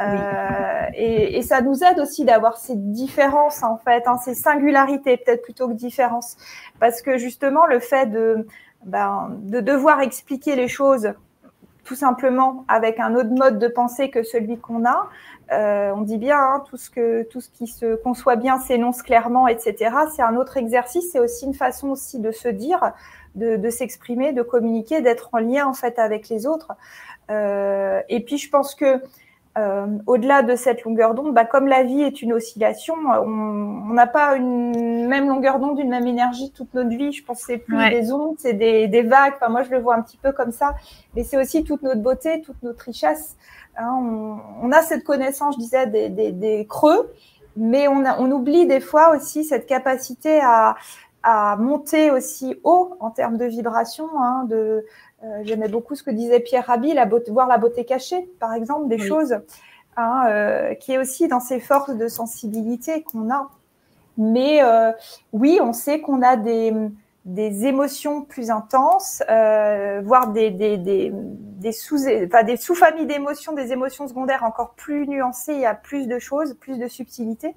Euh, et, et, ça nous aide aussi d'avoir ces différences en fait hein, ces singularités peut-être plutôt que différences. Parce que justement le fait de ben, de devoir expliquer les choses tout simplement avec un autre mode de pensée que celui qu'on a, euh, on dit bien, hein, tout, ce que, tout ce qui se conçoit bien s'énonce clairement, etc. C'est un autre exercice, c'est aussi une façon aussi de se dire, de, s'exprimer, de communiquer, d'être en lien en fait avec les autres. Euh, et puis je pense que euh, au-delà de cette longueur d'onde, bah, comme la vie est une oscillation, on n'a pas une même longueur d'onde, une même énergie toute notre vie. Je pense que c'est plus des ondes, c'est des, des, vagues. Enfin, moi, je le vois un petit peu comme ça. Mais c'est aussi toute notre beauté, toute notre richesse. Hein, on, a cette connaissance, je disais, des, creux, mais on, oublie des fois aussi cette capacité à, monter aussi haut en termes de vibration. Hein, de, euh, J'aimais beaucoup ce que disait Pierre Rabhi, la beauté, voir la beauté cachée, par exemple, des choses, hein, euh, qui est aussi dans ces forces de sensibilité qu'on a. Mais euh, oui, on sait qu'on a des, des émotions plus intenses, euh, voire des, des, des, des sous, enfin, des sous-familles d'émotions, des émotions secondaires encore plus nuancées, il y a plus de choses, plus de subtilité.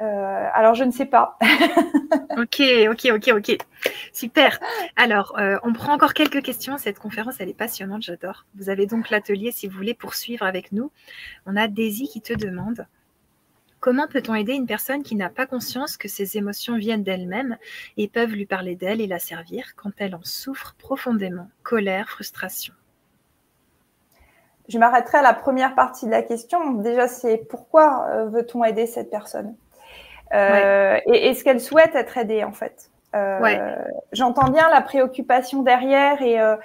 Euh, alors, je ne sais pas. (laughs) ok, ok, ok, ok. Super. Alors, euh, on prend encore quelques questions. Cette conférence, elle est passionnante, j'adore. Vous avez donc l'atelier si vous voulez poursuivre avec nous. On a Daisy qui te demande Comment peut-on aider une personne qui n'a pas conscience que ses émotions viennent d'elle-même et peuvent lui parler d'elle et la servir quand elle en souffre profondément? Colère, frustration. Je m'arrêterai à la première partie de la question. Déjà, c'est pourquoi euh, veut-on aider cette personne? Euh, Et est-ce qu'elle souhaite être aidée en fait euh, J'entends bien la préoccupation derrière et euh,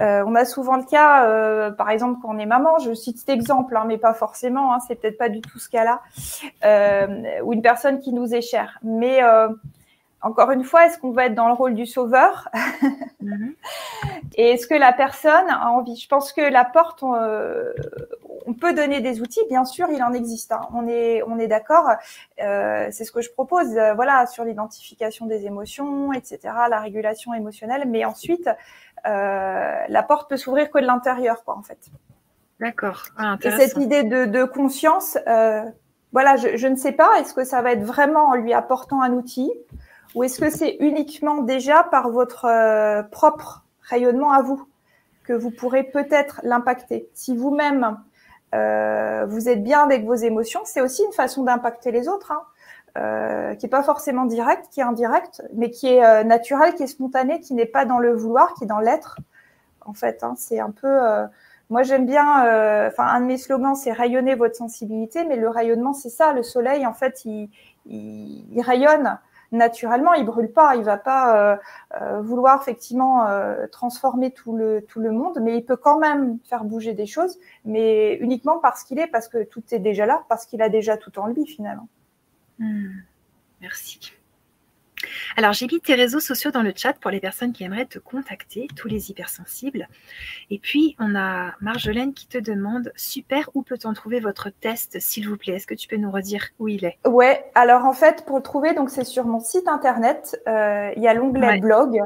euh, on a souvent le cas, euh, par exemple quand on est maman, je cite cet exemple, hein, mais pas forcément, hein, c'est peut-être pas du tout ce cas-là, ou une personne qui nous est chère. Mais encore une fois, est-ce qu'on va être dans le rôle du sauveur (laughs) mhm. Et est-ce que la personne a envie? Je pense que la porte, on, euh, peut donner des outils, bien sûr, il en existe. Hein. On est, on est d'accord. Euh, c'est ce que je propose, euh, voilà, sur l'identification des émotions, etc., la régulation émotionnelle. Mais ensuite, la porte peut s'ouvrir que de l'intérieur, quoi, en fait. D'accord. Ah, Et cette idée de, conscience, voilà, je, je ne sais pas. Est-ce que ça va être vraiment en lui apportant un outil ou est-ce que c'est uniquement déjà par votre euh, propre rayonnement à vous que vous pourrez peut-être l'impacter? Si vous-même, euh, vous êtes bien avec vos émotions, c'est aussi une façon d'impacter les autres, hein, euh, qui est pas forcément directe, qui est indirecte, mais qui est euh, naturelle, qui est spontanée, qui n'est pas dans le vouloir, qui est dans l'être. En fait, hein, c'est un peu... moi, j'aime bien, enfin, un de mes slogans, c'est rayonner votre sensibilité, mais le rayonnement, c'est ça. Le soleil, en fait, il rayonne naturellement, il brûle pas, il va pas euh, euh, vouloir effectivement euh, transformer tout le tout le monde, mais il peut quand même faire bouger des choses, mais uniquement parce qu'il est, parce que tout est déjà là, parce qu'il a déjà tout en lui finalement. Hmm. Merci. Alors, j'ai mis tes réseaux sociaux dans le chat pour les personnes qui aimeraient te contacter, tous les hypersensibles. Et puis, on a Marjolaine qui te demande Super, où peut-on trouver votre test, s'il vous plaît? Est-ce que tu peux nous redire où il est? Ouais, alors en fait, pour le trouver, donc c'est sur mon site internet. Euh, il y a l'onglet blog.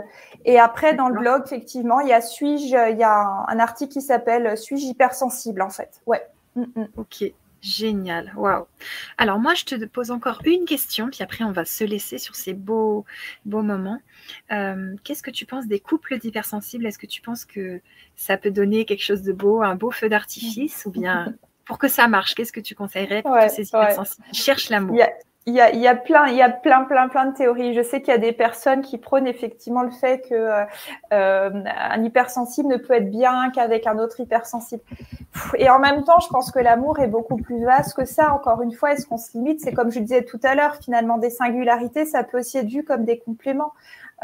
Et après, dans le blog, effectivement, il y a suis-je, il y a un, article qui s'appelle Suis-je hypersensible, en fait. Ouais. Mm, mm. Ok, Génial, waouh. Alors moi, je te pose encore une question, puis après on va se laisser sur ces beaux, beaux moments. Euh, qu'est-ce que tu penses des couples d'hypersensibles Est-ce que tu penses que ça peut donner quelque chose de beau, un beau feu d'artifice, ou bien pour que ça marche, qu'est-ce que tu conseillerais pour ces hypersensibles cherchent l'amour? Il y, a, il y a plein, il y a plein, plein, plein de théories. Je sais qu'il y a des personnes qui prônent effectivement le fait que euh, un hypersensible ne peut être bien qu'avec un autre hypersensible. Et en même temps, je pense que l'amour est beaucoup plus vaste que ça. Encore une fois, est-ce qu'on se limite? C'est comme je disais tout à l'heure, finalement, des singularités, ça peut aussi être vu comme des compléments.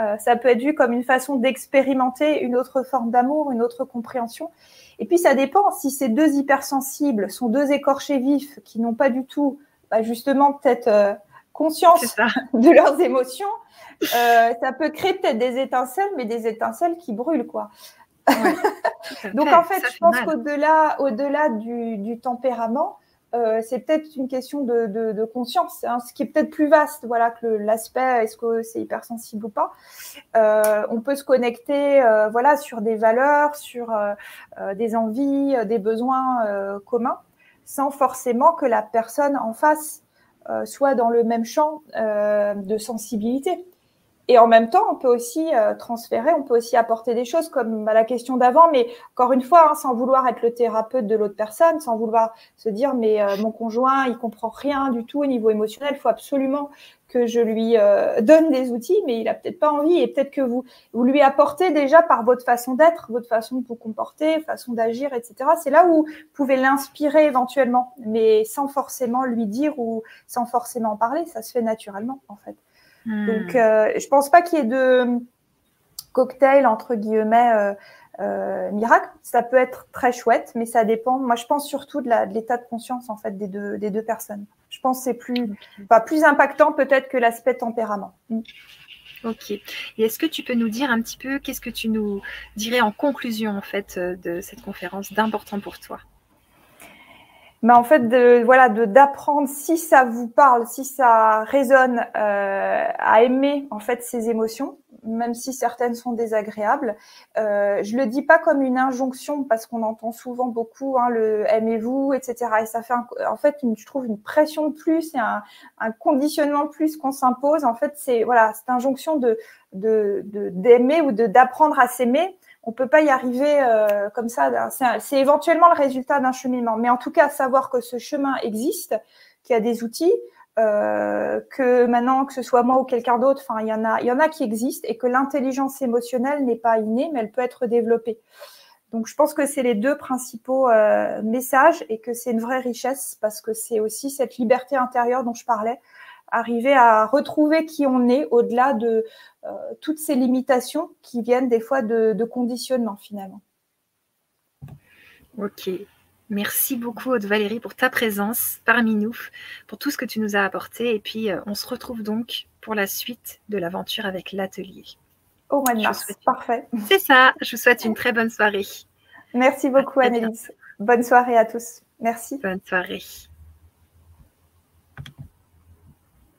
Euh, ça peut être vu comme une façon d'expérimenter une autre forme d'amour, une autre compréhension. Et puis ça dépend si ces deux hypersensibles sont deux écorchés vifs qui n'ont pas du tout, bah, justement peut-être euh, conscience (laughs) de leurs émotions, euh, ça peut créer peut-être des étincelles, mais des étincelles qui brûlent quoi. (laughs) Donc en fait, je pense qu'au-delà, au-delà du, du tempérament, euh, c'est peut-être une question de, conscience, hein, ce qui est peut-être plus vaste, voilà, que l'aspect est-ce que c'est hypersensible ou pas. Euh, on peut se connecter, euh, voilà, sur des valeurs, sur des envies, des besoins communs, sans forcément que la personne en face soit dans le même champ de sensibilité. Et en même temps, on peut aussi euh, transférer, on peut aussi apporter des choses comme bah, la question d'avant, mais encore une fois, hein, sans vouloir être le thérapeute de l'autre personne, sans vouloir se dire mais euh, mon conjoint, il comprend rien du tout au niveau émotionnel, il faut absolument que je lui euh, donne des outils, mais il a peut-être pas envie et peut-être que vous vous lui apportez déjà par votre façon d'être, votre façon de vous comporter, façon d'agir, etc. C'est là où vous pouvez l'inspirer éventuellement, mais sans forcément lui dire ou sans forcément en parler, ça se fait naturellement en fait. Donc, hmm. euh, je pense pas qu'il y ait de cocktail entre guillemets euh, euh, miracle. Ça peut être très chouette, mais ça dépend. Moi, je pense surtout de l'état de, conscience en fait des deux, des deux personnes. Je pense que c'est plus, plus impactant peut-être que l'aspect tempérament. Hmm. Ok. Et est-ce que tu peux nous dire un petit peu qu'est-ce que tu nous dirais en conclusion en fait de cette conférence d'important pour toi? Mais en fait, de, voilà, de d'apprendre si ça vous parle, si ça résonne, euh, à aimer en fait ces émotions, même si certaines sont désagréables. Euh, je le dis pas comme une injonction parce qu'on entend souvent beaucoup hein, le aimez-vous, etc. Et ça fait en fait, je trouve une pression de plus et un, un conditionnement plus qu'on s'impose. En fait, c'est voilà, cette injonction de de d'aimer ou de d'apprendre à s'aimer on peut pas y arriver euh, comme ça. C'est éventuellement le résultat d'un cheminement, mais en tout cas savoir que ce chemin existe, qu'il y a des outils, euh, que maintenant que ce soit moi ou quelqu'un d'autre, enfin il y en a, y en a qui existent et que l'intelligence émotionnelle n'est pas innée, mais elle peut être développée. Donc je pense que c'est les deux principaux euh, messages et que c'est une vraie richesse parce que c'est aussi cette liberté intérieure dont je parlais, arriver à retrouver qui on est au-delà de euh, toutes ces limitations qui viennent des fois de, conditionnement finalement. Ok. Merci beaucoup, Aude Valérie, pour ta présence parmi nous, pour tout ce que tu nous as apporté. Et puis, euh, on se retrouve donc pour la suite de l'aventure avec l'atelier. Au mois de mars, parfait. C'est ça. Je vous souhaite une très bonne soirée. Merci beaucoup, Annelise. Bonne soirée à tous. Merci. Bonne soirée.